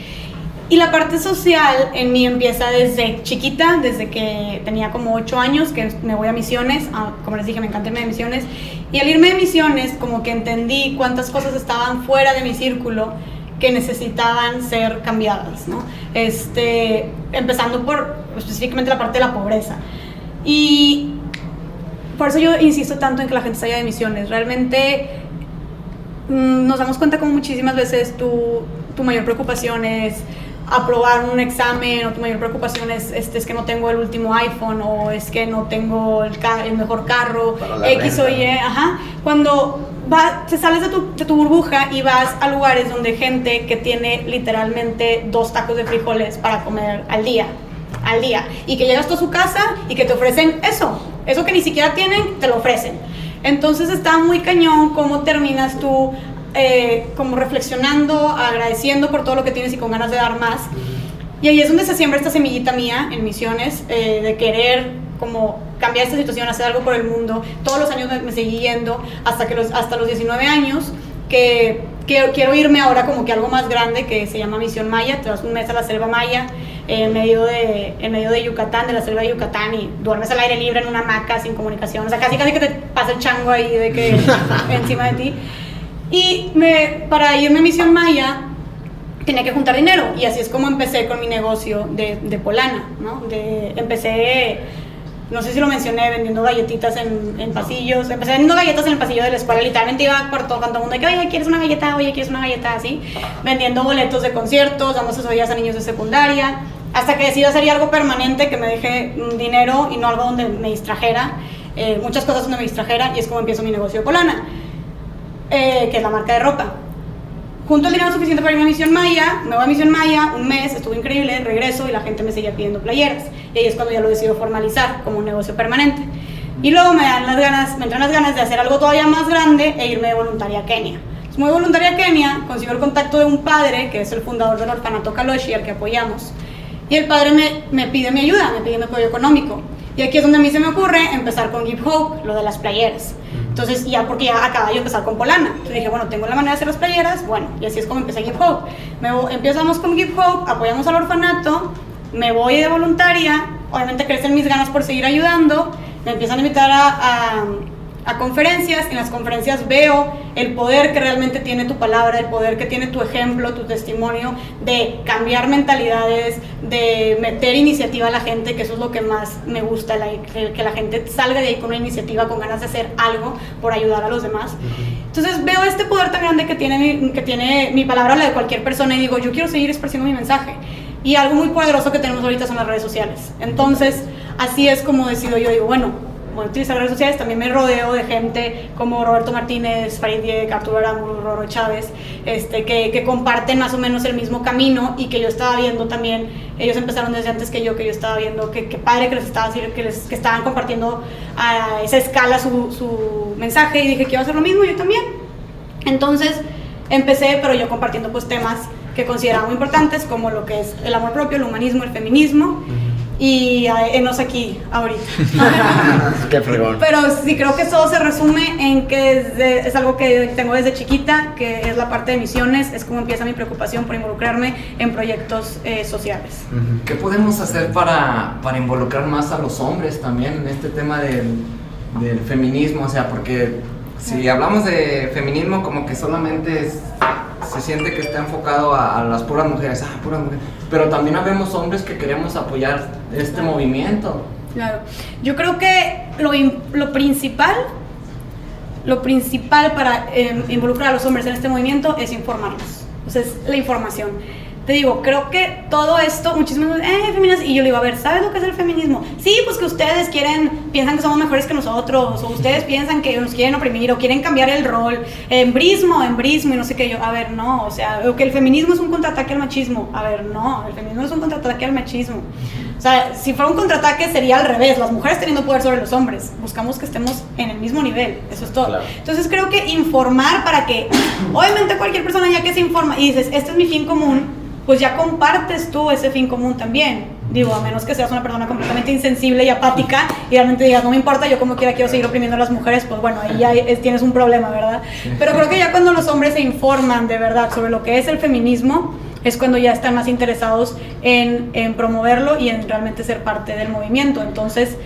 Y la parte social en mí empieza desde chiquita, desde que tenía como 8 años, que me voy a misiones, ah, como les dije, me encanta irme de misiones, y al irme de misiones como que entendí cuántas cosas estaban fuera de mi círculo que necesitaban ser cambiadas, ¿no? Este, empezando por específicamente la parte de la pobreza. Y por eso yo insisto tanto en que la gente salga de misiones. Realmente mm, nos damos cuenta como muchísimas veces tu, tu mayor preocupación es aprobar un examen o tu mayor preocupación es, este, es que no tengo el último iPhone o es que no tengo el, el mejor carro, X o renta. Y, ajá. Cuando va, te sales de tu, de tu burbuja y vas a lugares donde gente que tiene literalmente dos tacos de frijoles para comer al día, al día, y que llegas tú a su casa y que te ofrecen eso, eso que ni siquiera tienen, te lo ofrecen. Entonces está muy cañón cómo terminas tú eh, como reflexionando, agradeciendo por todo lo que tienes y con ganas de dar más. Y ahí es donde se siembra esta semillita mía en misiones, eh, de querer como cambiar esta situación, hacer algo por el mundo. Todos los años me, me seguí yendo hasta, que los, hasta los 19 años, que quiero, quiero irme ahora como que algo más grande que se llama Misión Maya. Te vas un mes a la selva maya, en, medio de, en medio de Yucatán, de la selva de Yucatán, y duermes al aire libre en una hamaca sin comunicación. O sea, casi casi que te pasa el chango ahí de que encima de ti. Y me, para irme a Misión Maya tenía que juntar dinero y así es como empecé con mi negocio de, de Polana, ¿no? De, empecé, no sé si lo mencioné, vendiendo galletitas en, en pasillos. Empecé vendiendo galletas en el pasillo de la escuela, literalmente iba por todo, el mundo, que, oye, ¿quieres una galleta? Oye, ¿quieres una galleta? Así, vendiendo boletos de conciertos, dando asesorías a niños de secundaria, hasta que decidí hacer algo permanente que me deje mm, dinero y no algo donde me distrajera, eh, muchas cosas donde me distrajera y es como empiezo mi negocio de Polana eh, que es la marca de ropa. Junto el dinero suficiente para irme a Misión Maya, me voy a Misión Maya, un mes, estuvo increíble, regreso y la gente me seguía pidiendo playeras. Y ahí es cuando ya lo decido formalizar como un negocio permanente. Y luego me dan las ganas, me entran las ganas de hacer algo todavía más grande e irme de voluntaria a Kenia. Entonces, de voluntaria a Kenia, consigo el contacto de un padre, que es el fundador del orfanato Kaloshi, al que apoyamos. Y el padre me, me pide mi ayuda, me pide mi apoyo económico. Y aquí es donde a mí se me ocurre empezar con Give Hope, lo de las playeras. Entonces, ya porque ya acababa yo empezar con Polana. Entonces dije, bueno, tengo la manera de hacer las playeras, bueno, y así es como empecé Give Hope. Me empezamos con Give Hope, apoyamos al orfanato, me voy de voluntaria, obviamente crecen mis ganas por seguir ayudando, me empiezan a invitar a, a- a conferencias, en las conferencias veo el poder que realmente tiene tu palabra, el poder que tiene tu ejemplo, tu testimonio, de cambiar mentalidades, de meter iniciativa a la gente, que eso es lo que más me gusta, la- que, que la gente salga de ahí con una iniciativa, con ganas de hacer algo por ayudar a los demás. Entonces veo este poder tan grande que tiene, mi, que tiene mi palabra, la de cualquier persona, y digo, yo quiero seguir expresando mi mensaje. Y algo muy poderoso que tenemos ahorita son las redes sociales. Entonces, así es como decido yo, digo, bueno, utilizar redes sociales, también me rodeo de gente como Roberto Martínez, Farid Diek, Arturo Aramburu, Roro Chávez, este, que, que comparten más o menos el mismo camino y que yo estaba viendo también, ellos empezaron desde antes que yo, que yo estaba viendo, que, que padre que les estaba que, les, que estaban compartiendo a esa escala su, su mensaje y dije a hacer lo mismo yo también. Entonces empecé, pero yo compartiendo pues temas que consideraba muy importantes como lo que es el amor propio, el humanismo, el feminismo y eh, enos aquí ahorita. Qué fregón. Pero sí creo que todo se resume en que es algo que tengo desde chiquita, que es la parte de misiones, es como empieza mi preocupación por involucrarme en proyectos eh, sociales. ¿Qué podemos hacer para, para involucrar más a los hombres también en este tema del, del feminismo? O sea, porque si hablamos de feminismo como que solamente es- se siente que está enfocado a, a las puras mujeres, ah, puras mujeres. Pero también habemos hombres que queremos apoyar este movimiento. Claro. Yo creo que lo, lo principal, lo principal para eh, involucrar a los hombres en este movimiento es informarlos. O sea, es la información. Te digo, creo que todo esto, muchísimo, eh, feminismo, y yo le digo, a ver, ¿sabes lo que es el feminismo? Sí, pues que ustedes quieren, piensan que somos mejores que nosotros, o ustedes piensan que nos quieren oprimir, o quieren cambiar el rol, embrismo, embrismo, y no sé qué, yo, a ver, no, o sea, o que el feminismo es un contraataque al machismo, a ver, no, el feminismo es un contraataque al machismo. O sea, si fuera un contraataque sería al revés, las mujeres teniendo poder sobre los hombres. Buscamos que estemos en el mismo nivel, eso es todo. Claro. Entonces creo que informar para que, obviamente cualquier persona ya que se informa y dices, este es mi fin común, pues ya compartes tú ese fin común también. Digo, a menos que seas una persona completamente insensible y apática y realmente digas, no me importa, yo como quiera quiero seguir oprimiendo a las mujeres, pues bueno, ahí ya es- tienes un problema, ¿verdad? Pero creo que ya cuando los hombres se informan de verdad sobre lo que es el feminismo, es cuando ya están más interesados en, en promoverlo y en realmente ser parte del movimiento. Entonces,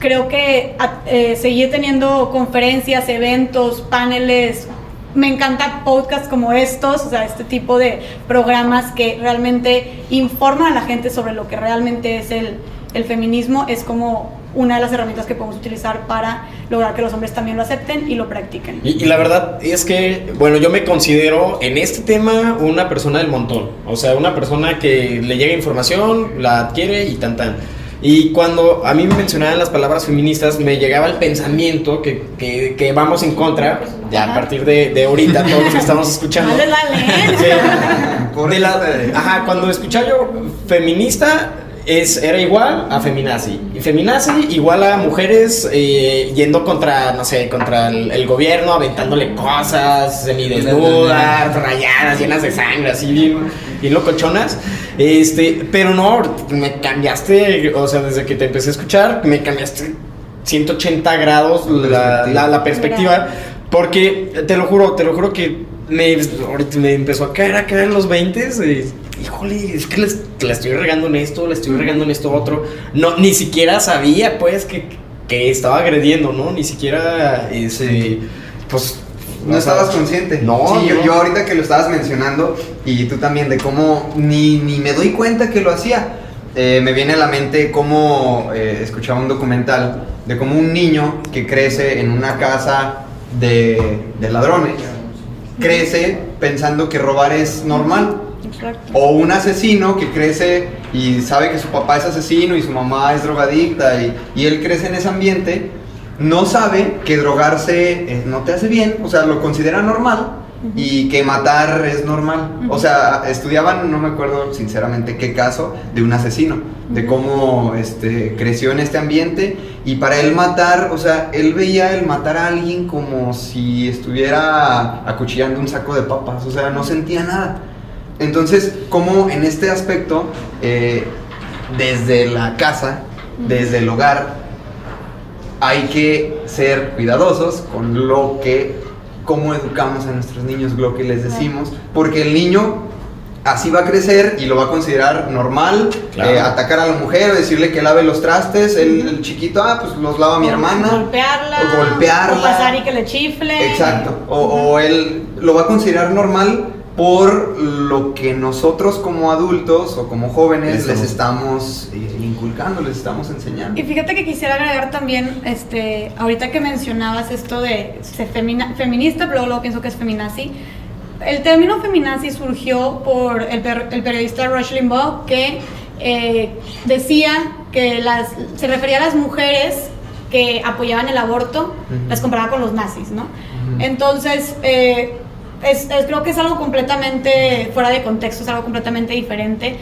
creo que eh, seguir teniendo conferencias, eventos, paneles. Me encanta podcasts como estos, o sea, este tipo de programas que realmente informan a la gente sobre lo que realmente es el, el feminismo. Es como una de las herramientas que podemos utilizar para lograr que los hombres también lo acepten y lo practiquen. Y, y la verdad es que, bueno, yo me considero en este tema una persona del montón. O sea, una persona que le llega información, la adquiere y tan tan. Y cuando a mí me mencionaban las palabras feministas, me llegaba el pensamiento que, que, que vamos en contra, ya a partir de, de ahorita, todos los que estamos escuchando. Dale, dale. Sí. De la- ajá, cuando escuchaba yo feminista, es, era igual a feminazi. Y feminazi igual a mujeres eh, yendo contra, no sé, contra el, el gobierno, aventándole cosas, semidesnudas, rayadas, llenas de sangre, así bien, bien locochonas. Este, pero no, me cambiaste, o sea, desde que te empecé a escuchar, me cambiaste 180 grados la, la- la perspectiva. Porque te lo juro, te lo juro que me, ahorita me empezó a caer a caer en los 20 híjole, es que les- la estoy regando en esto, la estoy regando en esto otro. No, ni siquiera sabía, pues, que, que estaba agrediendo, ¿no? Ni siquiera, ese, pues... No sea, estabas consciente. No, Sí, yo, no. yo ahorita que lo estabas mencionando y tú también de cómo ni, ni me doy cuenta que lo hacía. eh, me viene a la mente cómo eh, escuchaba un documental de cómo un niño que crece en una casa de, de ladrones crece pensando que robar es normal. Exacto. O un asesino que crece y sabe que su papá es asesino y su mamá es drogadicta y, y él crece en ese ambiente, no sabe que drogarse eh, no te hace bien, o sea, lo considera normal y que matar es normal. O sea, estudiaban, no me acuerdo sinceramente qué caso, de un asesino, de cómo este, creció en este ambiente y para él matar, o sea, él veía el matar a alguien como si estuviera acuchillando un saco de papas, o sea, no sentía nada. Entonces, como en este aspecto, eh, desde la casa, desde el hogar, hay que ser cuidadosos con lo que, cómo educamos a nuestros niños, lo que les decimos, porque el niño así va a crecer y lo va a considerar normal, Claro. eh, atacar a la mujer o decirle que lave los trastes, el, el chiquito, ah, pues los lava mi hermana. Golpearla. O golpearla. O pasar y que le chifle. Exacto. O, o él lo va a considerar normal por lo que nosotros como adultos o como jóvenes les estamos eh, inculcando, les estamos enseñando. Y fíjate que quisiera agregar también, este, ahorita que mencionabas esto de ser femina- feminista, pero luego pienso que es feminazi. El término feminazi surgió por el, per- el periodista Rush Limbaugh que eh, decía que las, se refería a las mujeres que apoyaban el aborto, las comparaba con los nazis, ¿no? Entonces, eh, es, es- creo que es algo completamente fuera de contexto, es algo completamente diferente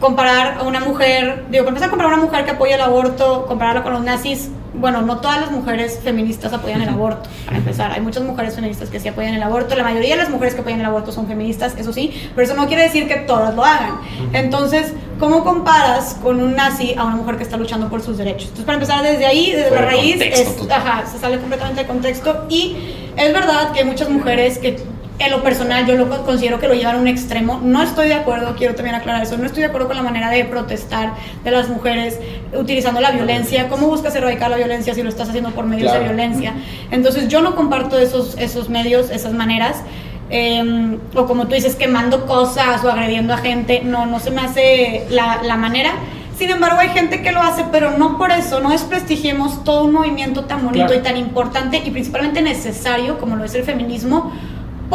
comparar a una mujer, digo, para empezar a comparar a una mujer que apoya el aborto, compararla con los nazis, bueno, no todas las mujeres feministas apoyan el aborto, para empezar. Hay muchas mujeres feministas que sí apoyan el aborto, la mayoría de las mujeres que apoyan el aborto son feministas, eso sí, pero eso no quiere decir que todas lo hagan. Entonces, ¿cómo comparas con un nazi a una mujer que está luchando por sus derechos? Entonces, para empezar desde ahí, desde la raíz, contexto es, ajá, se sale completamente de contexto y es verdad que hay muchas mujeres que en lo personal yo lo con- considero que lo llevan a un extremo. No estoy de acuerdo, quiero también aclarar eso, no estoy de acuerdo con la manera de protestar de las mujeres utilizando la violencia. ¿Cómo buscas erradicar la violencia si lo estás haciendo por medios Claro. de violencia? Entonces yo no comparto esos, esos medios, esas maneras. eh, o como tú dices, quemando cosas o agrediendo a gente, no, no se me hace la, la manera. Sin embargo, hay gente que lo hace, pero no por eso, no desprestigiemos todo un movimiento tan bonito Claro. y tan importante y principalmente necesario como lo es el feminismo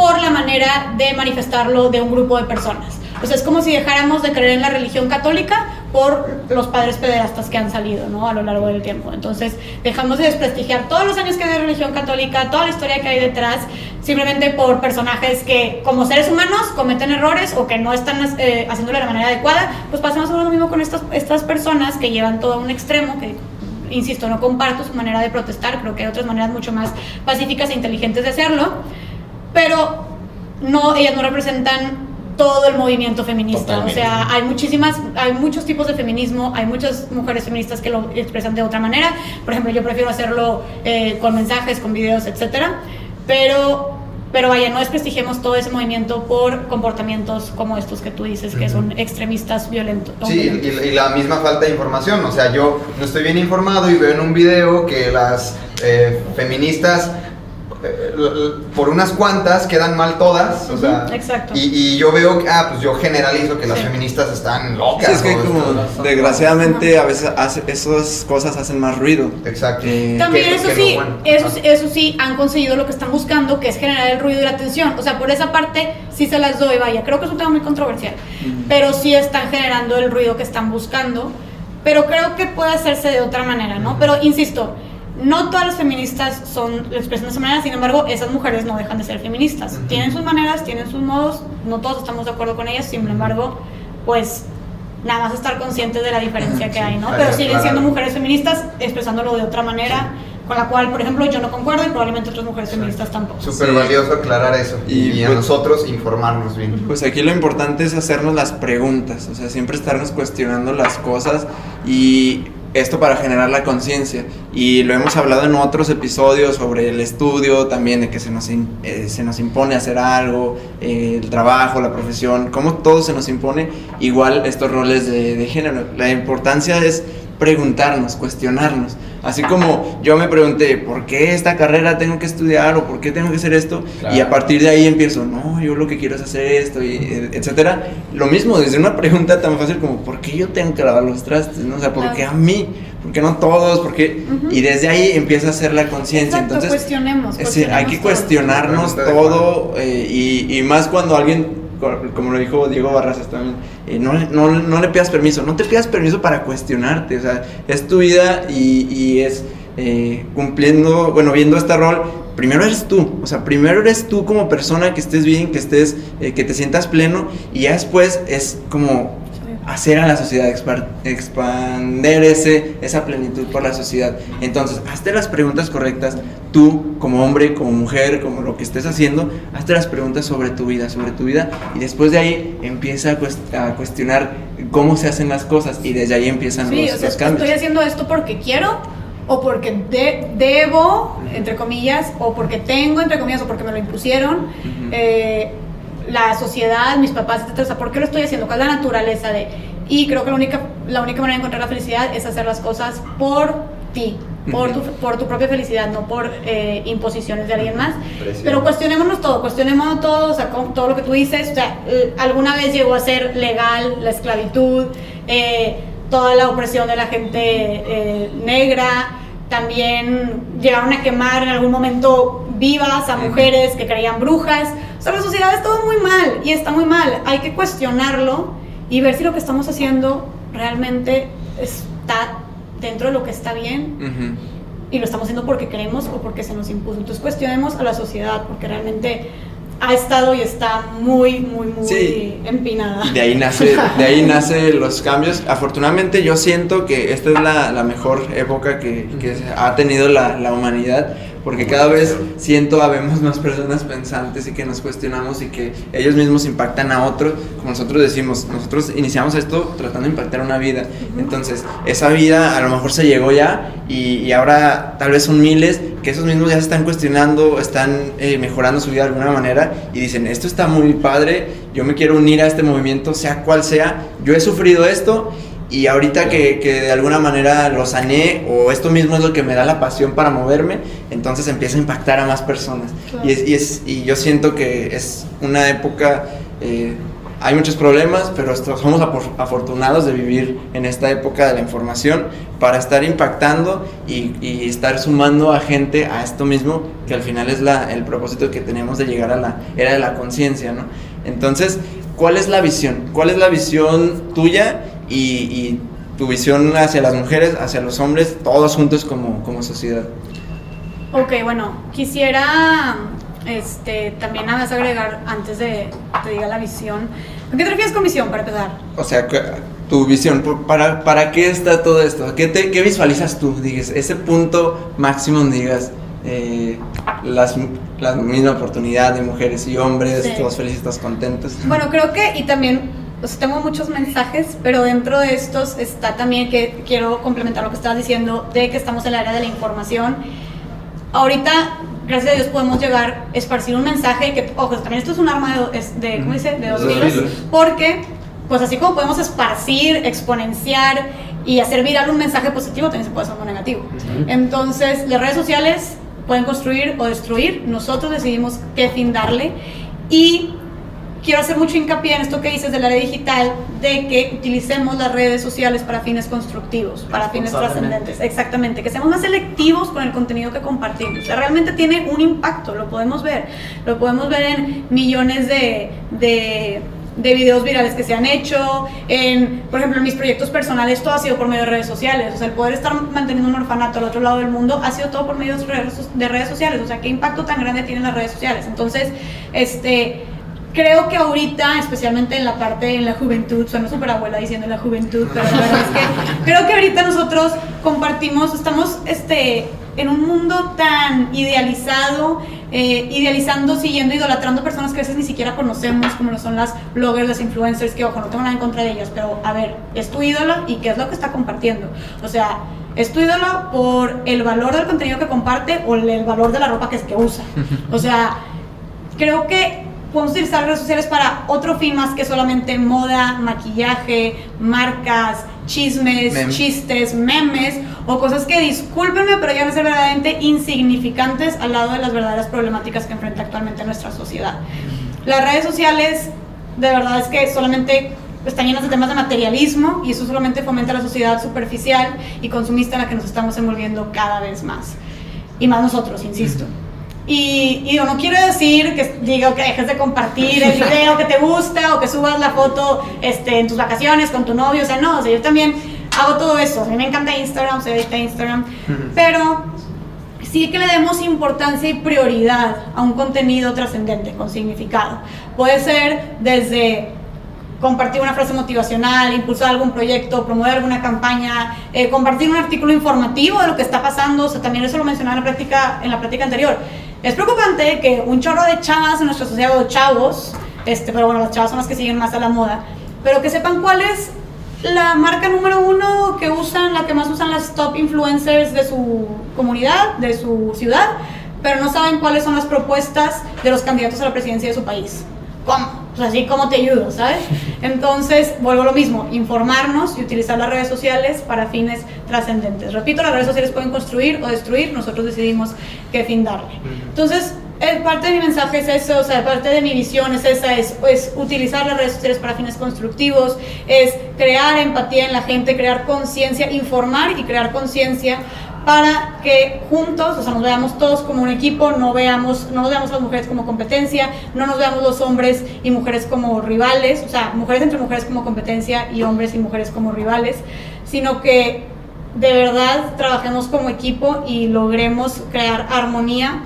por la manera de manifestarlo de un grupo de personas. O sea, es como si dejáramos de creer en la religión católica por los padres pederastas que han salido, ¿no? A lo largo del tiempo. Entonces, dejamos de desprestigiar todos los años que hay de religión católica, toda la historia que hay detrás, simplemente por personajes que, como seres humanos, cometen errores o que no están eh, haciéndolo de la manera adecuada. Pues pasamos ahora lo mismo con estas, estas personas que llevan todo a un extremo, que insisto, no comparto su manera de protestar, creo que hay otras maneras mucho más pacíficas e inteligentes de hacerlo, pero no, ellas no representan todo el movimiento feminista. Totalmente. O sea, hay muchísimas, hay muchos tipos de feminismo, hay muchas mujeres feministas que lo expresan de otra manera. Por ejemplo, yo prefiero hacerlo eh, con mensajes, con videos, etcétera. Pero, pero vaya, no desprestigiemos todo ese movimiento por comportamientos como estos que tú dices, que son extremistas violentos. Sí, violentos. y, y la misma falta de información. O sea, yo no estoy bien informado y veo en un video que las eh, feministas, por unas cuantas, quedan mal todas. O sea, exacto. Y, y yo veo, que- ah, pues yo generalizo que las Sí. feministas están locas. Sí, es que como desgraciadamente a veces hace- esas cosas hacen más ruido. Exacto. Eh, También que- eso que sí, bueno. eso, eso sí han conseguido lo que están buscando, que es generar el ruido y la atención. O sea, por esa parte sí se las doy, vaya, creo que es un tema muy controversial, pero sí están generando el ruido que están buscando, pero creo que puede hacerse de otra manera, ¿no? Pero insisto, no todas las feministas son, lo expresan de esa manera, sin embargo, esas mujeres no dejan de ser feministas. Tienen sus maneras, tienen sus modos, no todos estamos de acuerdo con ellas, sin embargo, pues nada más estar conscientes de la diferencia que hay, ¿no? Pero siguen siendo mujeres feministas expresándolo de otra manera, con la cual, por ejemplo, yo no concuerdo y probablemente otras mujeres feministas tampoco. Súper Sí. valioso aclarar eso. Y, Y a pues- nosotros informarnos bien. Pues aquí lo importante es hacernos las preguntas, o sea, siempre estarnos cuestionando las cosas y esto para generar la conciencia. Y lo hemos hablado en otros episodios sobre el estudio también, de que se nos, eh, se nos impone hacer algo, eh, el trabajo, la profesión, cómo todo se nos impone, igual estos roles de género. La importancia es preguntarnos, cuestionarnos. Así como yo me pregunté, ¿por qué esta carrera tengo que estudiar o por qué tengo que hacer esto? Claro. Y a partir de ahí empiezo, no, yo lo que quiero es hacer esto, y, eh, etcétera. Lo mismo, desde una pregunta tan fácil como, ¿por qué yo tengo que lavar los trastes? ¿no? O sea, ¿por qué a mí? ¿Por qué no todos? ¿Por qué? Y desde ahí empieza a hacer la conciencia. Entonces, cuestionemos. es decir, hay que todo. cuestionarnos todo eh, y, y más cuando alguien, como lo dijo Diego Barrazas también, eh, no, no, no le pidas permiso, no te pidas permiso para cuestionarte, o sea, es tu vida y, y es eh, cumpliendo, bueno, viendo este rol, primero eres tú, o sea, primero eres tú como persona que estés bien, que estés, eh, que te sientas pleno y después es como hacer a la sociedad, expander ese, esa plenitud por la sociedad. Entonces, hazte las preguntas correctas, tú como hombre, como mujer, como lo que estés haciendo, hazte las preguntas sobre tu vida, sobre tu vida, y después de ahí empieza a, cuest- a cuestionar cómo se hacen las cosas, y desde ahí empiezan Sí, los, o sea, los cambios. estoy haciendo esto porque quiero o porque de- debo, entre comillas, o porque tengo, entre comillas, o porque me lo impusieron. eh, la sociedad, mis papás, etcétera, o sea, ¿por qué lo estoy haciendo? ¿Cuál es la naturaleza de? Y creo que la única, la única manera de encontrar la felicidad es hacer las cosas por ti, por, tu, por tu propia felicidad, no por eh, imposiciones de alguien más. Pero cuestionémonos todo, cuestionémonos todo, o sea, con todo lo que tú dices, o sea, alguna vez llegó a ser legal la esclavitud, eh, toda la opresión de la gente eh, negra, también llegaron a quemar en algún momento vivas a mujeres que creían brujas, o sea, la sociedad está muy mal y está muy mal, hay que cuestionarlo y ver si lo que estamos haciendo realmente está dentro de lo que está bien Ujú. y lo estamos haciendo porque queremos o porque se nos impuso. Entonces cuestionemos a la sociedad porque realmente ha estado y está muy, muy, muy Sí. empinada. De ahí nace, de ahí nace los cambios. Afortunadamente yo siento que esta es la, la mejor época que, que ha tenido la, la humanidad, porque cada vez siento habemos más personas pensantes y que nos cuestionamos y que ellos mismos impactan a otros, como nosotros decimos, nosotros iniciamos esto tratando de impactar una vida, entonces esa vida a lo mejor se llegó ya y, y ahora tal vez son miles que esos mismos ya se están cuestionando, están eh, mejorando su vida de alguna manera y dicen, esto está muy padre, yo me quiero unir a este movimiento, sea cual sea, yo he sufrido esto y ahorita que, que de alguna manera lo sané o esto mismo es lo que me da la pasión para moverme, entonces empieza a impactar a más personas. Claro. Y, es, y, es- y yo siento que es una época, eh, hay muchos problemas, pero somos afortunados de vivir en esta época de la información para estar impactando y, y estar sumando a gente a esto mismo, que al final es la, el propósito que tenemos de llegar a la era de la conciencia, ¿no? Entonces, ¿cuál es la visión? ¿Cuál es la visión tuya y, y tu visión hacia las mujeres, hacia los hombres, todos juntos como, como sociedad? Ok, bueno, quisiera este, también nada más agregar antes de te diga la visión. ¿A qué te refieres con visión para empezar? O sea, tu visión, ¿para, para qué está todo esto? ¿Qué, te, qué visualizas tú? Digas, ese punto máximo donde digas, eh, las, la misma oportunidad de mujeres y hombres, Sí. todos felices, todos contentos. Bueno, creo que, y también, o sea, tengo muchos mensajes, pero dentro de estos está también que quiero complementar lo que estabas diciendo, de que estamos en la era de la información. Ahorita, gracias a Dios, podemos llegar, esparcir un mensaje que, ojo, también esto es un arma de, de ¿cómo dice? De dos filos. porque, pues así como podemos esparcir, exponenciar y hacer viral un mensaje positivo, también se puede hacer uno negativo. Entonces, las redes sociales pueden construir o destruir, nosotros decidimos qué fin darle y quiero hacer mucho hincapié en esto que dices del área digital, de que utilicemos las redes sociales para fines constructivos, para fines trascendentes. Exactamente, que seamos más selectivos con el contenido que compartimos. O sea, realmente tiene un impacto, lo podemos ver. Lo podemos ver en millones de, de, de videos virales que se han hecho, en, por ejemplo, en mis proyectos personales, todo ha sido por medio de redes sociales. O sea, el poder estar manteniendo un orfanato al otro lado del mundo ha sido todo por medio de redes, de redes sociales. O sea, qué impacto tan grande tienen las redes sociales. Entonces, este creo que ahorita, especialmente en la parte en la juventud, suena súper abuela diciendo la juventud, pero la verdad es que creo que ahorita nosotros compartimos, estamos este, en un mundo tan idealizado, eh, idealizando, siguiendo, idolatrando personas que a veces ni siquiera conocemos, como lo son las bloggers, las influencers, que ojo, no tengo nada en contra de ellas, pero a ver, es tu ídolo y qué es lo que está compartiendo. O sea, es tu ídolo por el valor del contenido que comparte o el valor de la ropa que, es que usa. O sea, creo que podemos utilizar redes sociales para otro fin más que solamente moda, maquillaje, marcas, chismes, chistes, memes o cosas que discúlpenme, pero ya no ser verdaderamente insignificantes al lado de las verdaderas problemáticas que enfrenta actualmente nuestra sociedad. Las redes sociales, de verdad es que solamente están llenas de temas de materialismo y eso solamente fomenta la sociedad superficial y consumista en la que nos estamos envolviendo cada vez más. Y más nosotros, insisto. Y, y digo, no quiero decir que diga que dejes de compartir el video que te gusta o que subas la foto este, en tus vacaciones con tu novio. O sea, no, o sea, yo también hago todo eso. A mí me encanta Instagram, soy adicta a Instagram. Pero sí que le demos importancia y prioridad a un contenido trascendente, con significado. Puede ser desde compartir una frase motivacional, impulsar algún proyecto, promover alguna campaña, eh, compartir un artículo informativo de lo que está pasando, o sea, también eso lo mencionaba en la práctica, en la práctica anterior. Es preocupante que un chorro de chavas en nuestra sociedad, chavos, este, pero bueno, las chavas son las que siguen más a la moda, pero que sepan cuál es la marca número uno que usan, la que más usan las top influencers de su comunidad, de su ciudad, pero no saben cuáles son las propuestas de los candidatos a la presidencia de su país. ¿Cómo? Pues así, ¿cómo te ayudo, sabes? Entonces, vuelvo a lo mismo, informarnos y utilizar las redes sociales para fines trascendentes. Repito, las redes sociales pueden construir o destruir, nosotros decidimos qué fin darle. Entonces, eh, parte de mi mensaje es eso, o sea, parte de mi visión es esa, es, es utilizar las redes sociales para fines constructivos, es crear empatía en la gente, crear conciencia, informar y crear conciencia para que juntos, o sea, nos veamos todos como un equipo, no veamos, no nos veamos las mujeres como competencia, no nos veamos los hombres y mujeres como rivales, o sea, mujeres entre mujeres como competencia y hombres y mujeres como rivales, sino que de verdad trabajemos como equipo y logremos crear armonía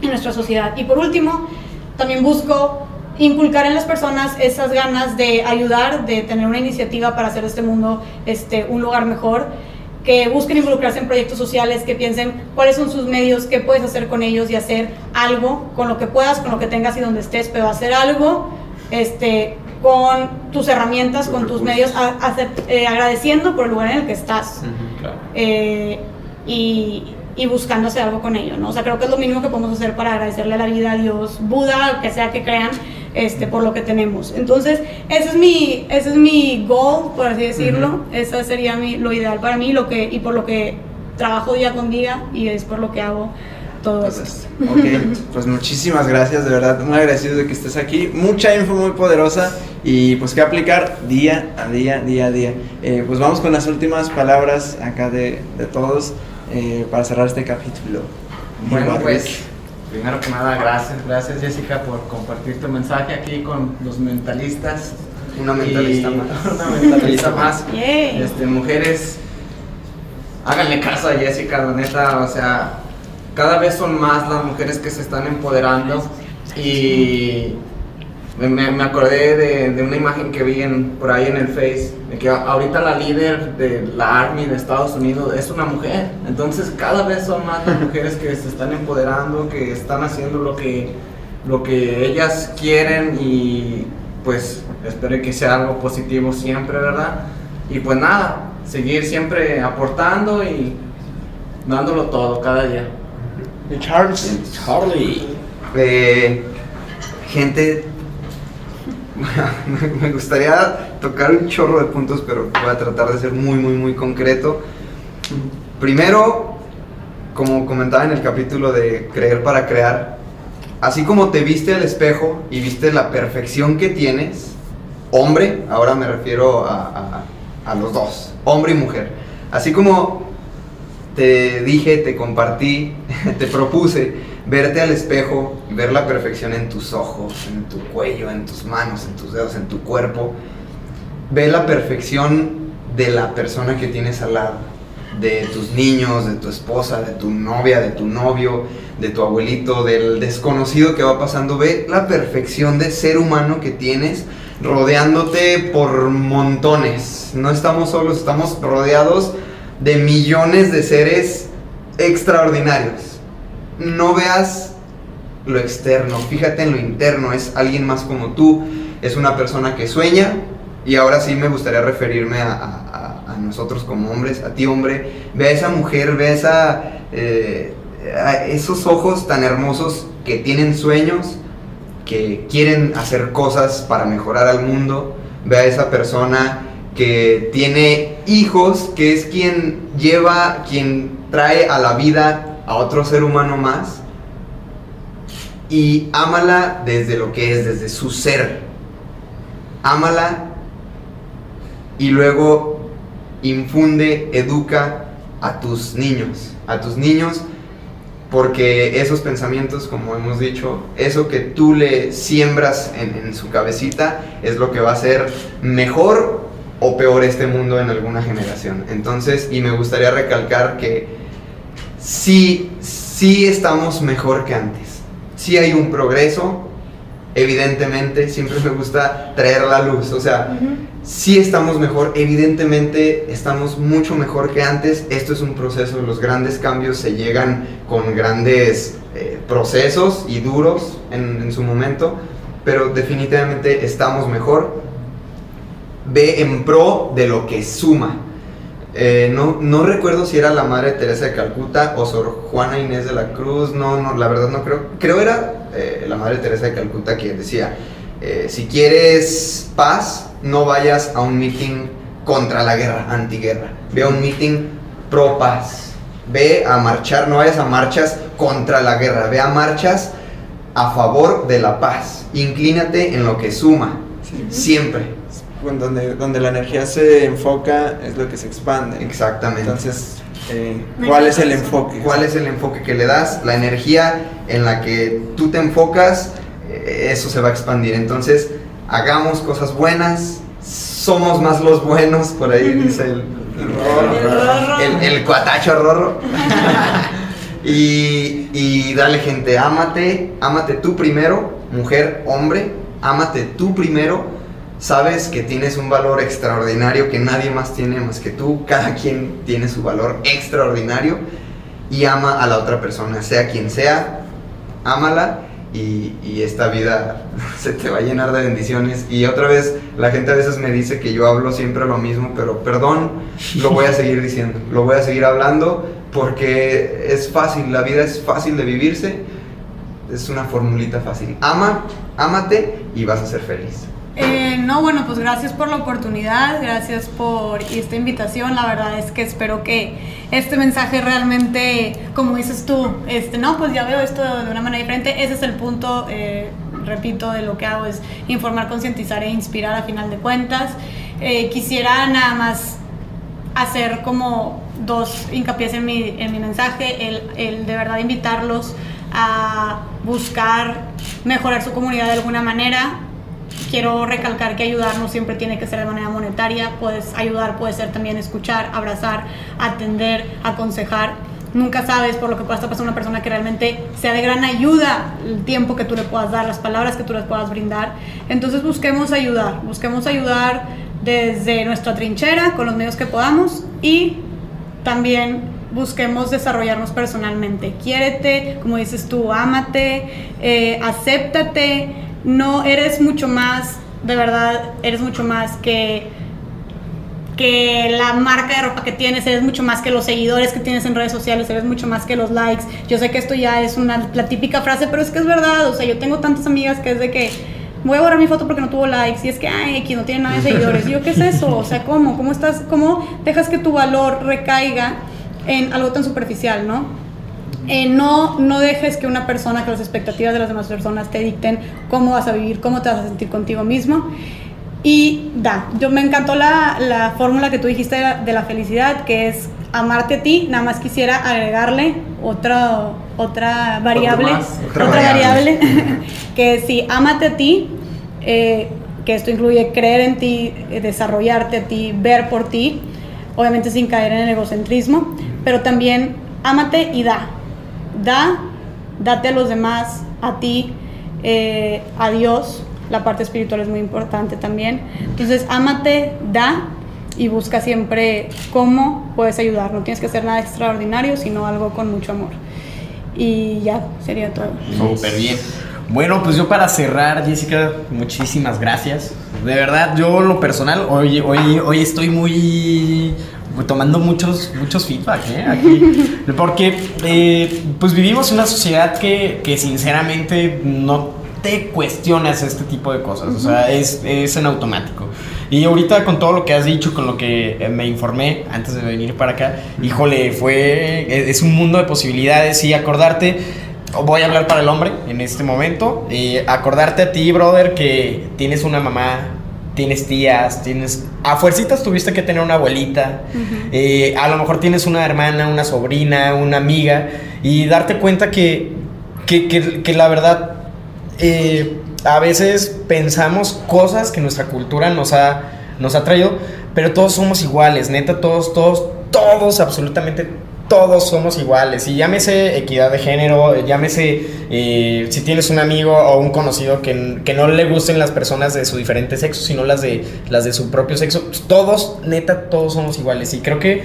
en nuestra sociedad. Y por último, también busco inculcar en las personas esas ganas de ayudar, de tener una iniciativa para hacer este mundo este, un lugar mejor, que busquen involucrarse en proyectos sociales, que piensen cuáles son sus medios, qué puedes hacer con ellos y hacer algo con lo que puedas, con lo que tengas y donde estés, pero hacer algo este, con tus herramientas, con tus medios, a- eh, agradeciendo por el lugar en el que estás. Eh, y, y buscando hacer algo con ello, ¿no? O sea, creo que es lo mínimo que podemos hacer para agradecerle a la vida, a Dios, Buda, que sea que crean, este, por lo que tenemos. Entonces, ese es mi, ese es mi goal, por así decirlo, esa sería mi, lo ideal para mí, lo que, y por lo que trabajo día con día, y es por lo que hago todo esto. Ok, pues muchísimas gracias, de verdad, muy agradecido de que estés aquí. Mucha info muy poderosa y pues que aplicar día a día, día a día. Eh, pues vamos con las últimas palabras acá de, de todos eh, para cerrar este capítulo. Bueno, pues primero que nada, gracias, gracias Jessica por compartir tu mensaje aquí con los mentalistas. Una mentalista Y- más. Una mentalista más. Yay. Este, mujeres, háganle caso a Jessica, la neta, o sea, cada vez son más las mujeres que se están empoderando y me, me- me acordé de, de una imagen que vi en, por ahí en el Face, de que ahorita la líder de la Army de Estados Unidos es una mujer, entonces cada vez son más las mujeres que se están empoderando, que están haciendo lo que, lo que ellas quieren y pues espero que sea algo positivo siempre, ¿verdad? Y pues nada, seguir siempre aportando y dándolo todo cada día. Charles. Charlie. Eh, gente, me- gustaría tocar un chorro de puntos, pero voy a tratar de ser muy, muy, muy concreto. Primero, como comentaba en el capítulo de Creer para Crear, así como te viste al espejo y viste la perfección que tienes, hombre, ahora me refiero a, a- a los dos, hombre y mujer, así como te dije, te compartí, te propuse verte al espejo ver la perfección en tus ojos, en tu cuello, en tus manos, en tus dedos, en tu cuerpo. Ve la perfección de la persona que tienes al lado, de tus niños, de tu esposa, de tu novia, de tu novio, de tu abuelito, del desconocido que va pasando. Ve la perfección de ser humano que tienes rodeándote por montones. No estamos solos, estamos rodeados de millones de seres extraordinarios. No veas lo externo, fíjate en lo interno, es alguien más como tú, es una persona que sueña y ahora sí me gustaría referirme a, nosotros como hombres, a ti hombre, ve a esa mujer, ve eh, a esos ojos tan hermosos que tienen sueños, que quieren hacer cosas para mejorar al mundo, ve a esa persona que tiene hijos, que es quien lleva, quien trae a la vida a otro ser humano más, y ámala desde lo que es, desde su ser. Ámala y luego infunde, educa a tus niños, a tus niños, porque esos pensamientos, como hemos dicho, eso que tú le siembras en, su cabecita es lo que va a hacer mejor o peor este mundo en alguna generación. Entonces, y me gustaría recalcar que sí, sí estamos mejor que antes. Sí hay un progreso, evidentemente, siempre me gusta traer la luz, o sea, sí estamos mejor, evidentemente estamos mucho mejor que antes, esto es un proceso, los grandes cambios se llegan con grandes eh, procesos y duros en, en su momento, pero definitivamente estamos mejor, ve en pro de lo que suma. Eh, no, no recuerdo si era la Madre Teresa de Calcuta o Sor Juana Inés de la Cruz, no, no, la verdad no creo. Creo era eh, la Madre Teresa de Calcuta quien decía, eh, si quieres paz, no vayas a un meeting contra la guerra, antiguerra. Ve a un meeting pro paz. Ve a marchar, no vayas a marchas contra la guerra, ve a marchas a favor de la paz. Inclínate en lo que suma, siempre. Donde, donde la energía se enfoca es lo que se expande. Exactamente. Entonces, eh, ¿cuál es el enfoque? ¿Cuál es el enfoque que le das? La energía en la que tú te enfocas, eh, eso se va a expandir. Entonces, hagamos cosas buenas, somos más los buenos, por ahí dice el, el, el cuatacho rorro. y, y dale gente, ámate, ámate tú primero, mujer, hombre, ámate tú primero. Sabes que tienes un valor extraordinario que nadie más tiene más que tú. Cada quien tiene su valor extraordinario y ama a la otra persona, sea quien sea, ámala y, y esta vida se te va a llenar de bendiciones. Y otra vez, la gente a veces me dice que yo hablo siempre lo mismo, pero perdón, lo voy a seguir diciendo, lo voy a seguir hablando porque es fácil, la vida es fácil de vivirse, es una formulita fácil. Ama, ámate y vas a ser feliz. Eh, no, bueno, pues gracias por la oportunidad, gracias por esta invitación. La verdad es que espero que este mensaje realmente, como dices tú, este, no, pues ya veo esto de una manera diferente. Ese es el punto, eh, repito, de lo que hago es informar, concientizar e inspirar a final de cuentas. Eh, quisiera nada más hacer como dos hincapiés en mi, en mi mensaje, el, el de verdad invitarlos a buscar mejorar su comunidad de alguna manera. Quiero recalcar que ayudar no siempre tiene que ser de manera monetaria, puedes ayudar, puede ser también escuchar, abrazar, atender, aconsejar. Nunca sabes por lo que pueda estar pasando una persona que realmente sea de gran ayuda el tiempo que tú le puedas dar, las palabras que tú les puedas brindar. Entonces busquemos ayudar, busquemos ayudar desde nuestra trinchera, con los medios que podamos y también busquemos desarrollarnos personalmente. Quiérete, como dices tú, ámate, eh, acéptate, no eres mucho más, de verdad, eres mucho más que que la marca de ropa que tienes, eres mucho más que los seguidores que tienes en redes sociales, eres mucho más que los likes. Yo sé que esto ya es una, la típica frase, pero es que es verdad. O sea, yo tengo tantas amigas que es de que voy a borrar mi foto porque no tuvo likes y es que, ay, aquí no tiene nada de seguidores. Y yo, ¿qué es eso? O sea, ¿cómo? ¿Cómo estás? ¿Cómo dejas que tu valor recaiga en algo tan superficial, no? Eh, no, no dejes que una persona, que las expectativas de las demás personas te dicten cómo vas a vivir, cómo te vas a sentir contigo mismo. Y da, yo me encantó la, la fórmula que tú dijiste de la, de la, felicidad, que es amarte a ti. Nada más quisiera agregarle otra, otra variable, Otra otra variable. variable, que sí, amate a ti, eh, que esto incluye creer en ti, desarrollarte a ti, ver por ti, obviamente sin caer en el egocentrismo, pero también ámate y da. Da, date a los demás, a ti, eh, a Dios. La parte espiritual es muy importante también. Entonces, ámate, da y busca siempre cómo puedes ayudar. No tienes que hacer nada extraordinario, sino algo con mucho amor. Y ya, sería todo. Súper bien. Bueno, pues yo para cerrar, Jessica, muchísimas gracias. De verdad, yo lo personal, hoy, hoy, hoy estoy muy tomando muchos, muchos feedback, ¿eh? Aquí. Porque, eh, pues vivimos una sociedad que, que sinceramente no te cuestionas este tipo de cosas, o sea, es, es en automático. Y ahorita con todo lo que has dicho, con lo que eh, me informé antes de venir para acá, híjole, fue, es un mundo de posibilidades y acordarte, voy a hablar para el hombre en este momento, y acordarte a ti, brother, que tienes una mamá, tienes tías, tienes... A fuercitas tuviste que tener una abuelita, eh, a lo mejor tienes una hermana, una sobrina, una amiga, y darte cuenta que, que, que, que la verdad eh, a veces pensamos cosas que nuestra cultura nos ha, nos ha traído, pero todos somos iguales, neta, todos, todos, todos, absolutamente todos somos iguales. Y llámese equidad de género, llámese eh, si tienes un amigo o un conocido que, que, no le gusten las personas de su diferente sexo, sino las de, las de su propio sexo, pues todos, neta, todos somos iguales. Y creo que,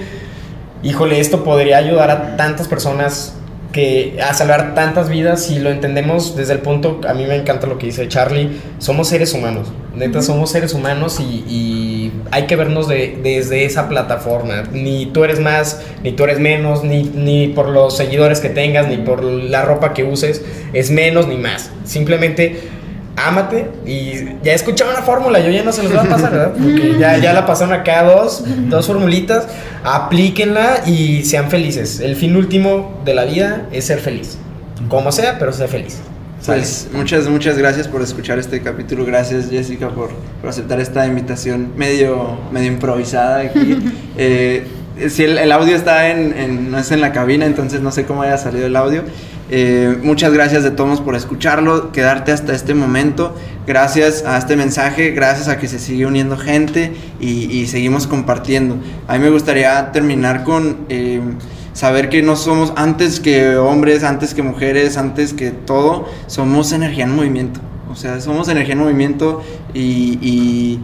híjole, esto podría ayudar a tantas personas que a salvar tantas vidas si lo entendemos desde el punto, a mí me encanta lo que dice Charlie, somos seres humanos, neta, uh -huh. somos seres humanos y, y hay que vernos de, desde esa plataforma, ni tú eres más, ni tú eres menos, ni, ni por los seguidores que tengas, ni por la ropa que uses, es menos ni más, simplemente ámate y ya escucharon la fórmula, yo ya no se los voy a pasar, ¿verdad? Porque ya, ya la pasaron acá dos, dos formulitas, aplíquenla y sean felices. El fin último de la vida es ser feliz, como sea, pero ser feliz. Pues muchas, muchas gracias por escuchar este capítulo. Gracias, Jessica, por, por aceptar esta invitación medio, medio improvisada aquí. eh, si el, el, audio está en, en, no es en la cabina, entonces no sé cómo haya salido el audio. Eh, muchas gracias de todos por escucharlo, quedarte hasta este momento. Gracias a este mensaje, gracias a que se sigue uniendo gente y, y seguimos compartiendo. A mí me gustaría terminar con eh, saber que no somos antes que hombres, antes que mujeres, antes que todo, somos energía en movimiento. O sea, somos energía en movimiento y, y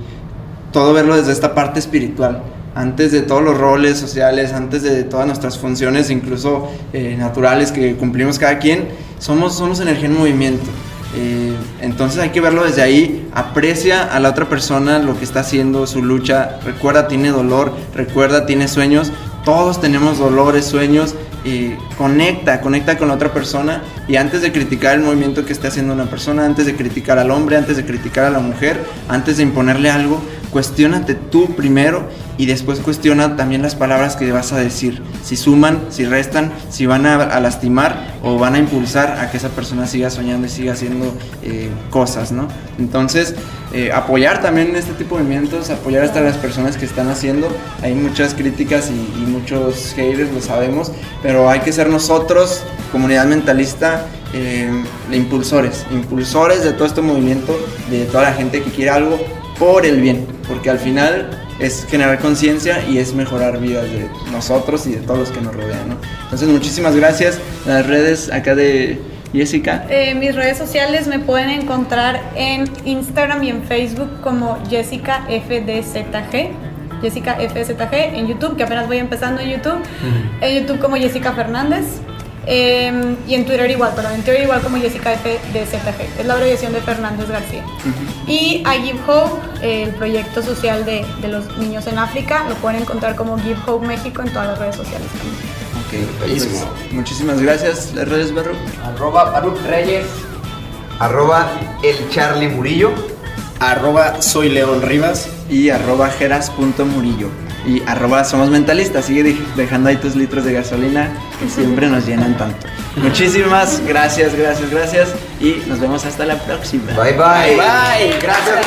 todo verlo desde esta parte espiritual. Antes de todos los roles sociales, antes de todas nuestras funciones, incluso eh, naturales que cumplimos cada quien, somos, somos energía en movimiento. Eh, entonces hay que verlo desde ahí, aprecia a la otra persona lo que está haciendo, su lucha, recuerda, tiene dolor, recuerda, tiene sueños, todos tenemos dolores, sueños, y conecta, conecta con la otra persona y antes de criticar el movimiento que esté haciendo una persona, antes de criticar al hombre, antes de criticar a la mujer, antes de imponerle algo, cuestionate tú primero y después cuestiona también las palabras que vas a decir, si suman, si restan, si van a, a lastimar o van a impulsar a que esa persona siga soñando y siga haciendo eh, cosas, ¿no? Entonces, eh, apoyar también este tipo de movimientos, apoyar hasta las personas que están haciendo. Hay muchas críticas y, y muchos haters, lo sabemos, pero hay que ser nosotros, comunidad mentalista, eh, impulsores, impulsores de todo este movimiento, de toda la gente que quiere algo por el bien, porque al final es generar conciencia y es mejorar vidas de nosotros y de todos los que nos rodean. Entonces, muchísimas gracias. Las redes acá de Jessica. Eh, mis redes sociales me pueden encontrar en Instagram y en Facebook como Jessica FDZG. Jessica FZG en YouTube, que apenas voy empezando en YouTube. En YouTube como Jessica Fernández. Eh, y en Twitter igual, pero en Twitter igual como Jessica FDZG. Es la abreviación de Fernández García. Y a Give Hope, el proyecto social de, de los niños en África, lo pueden encontrar como Give Hope México en todas las redes sociales también. Pues, muchísimas gracias. Las redes, Barro. Arroba Baruch Reyes. Arroba el Charlie Murillo. Arroba soy León Rivas. Y arroba jeras.murillo. Y arroba somos mentalistas. Sigue dej- dejando ahí tus litros de gasolina que siempre nos llenan tanto. Muchísimas gracias, gracias, gracias. Y nos vemos hasta la próxima. Bye bye. Bye, bye. Gracias.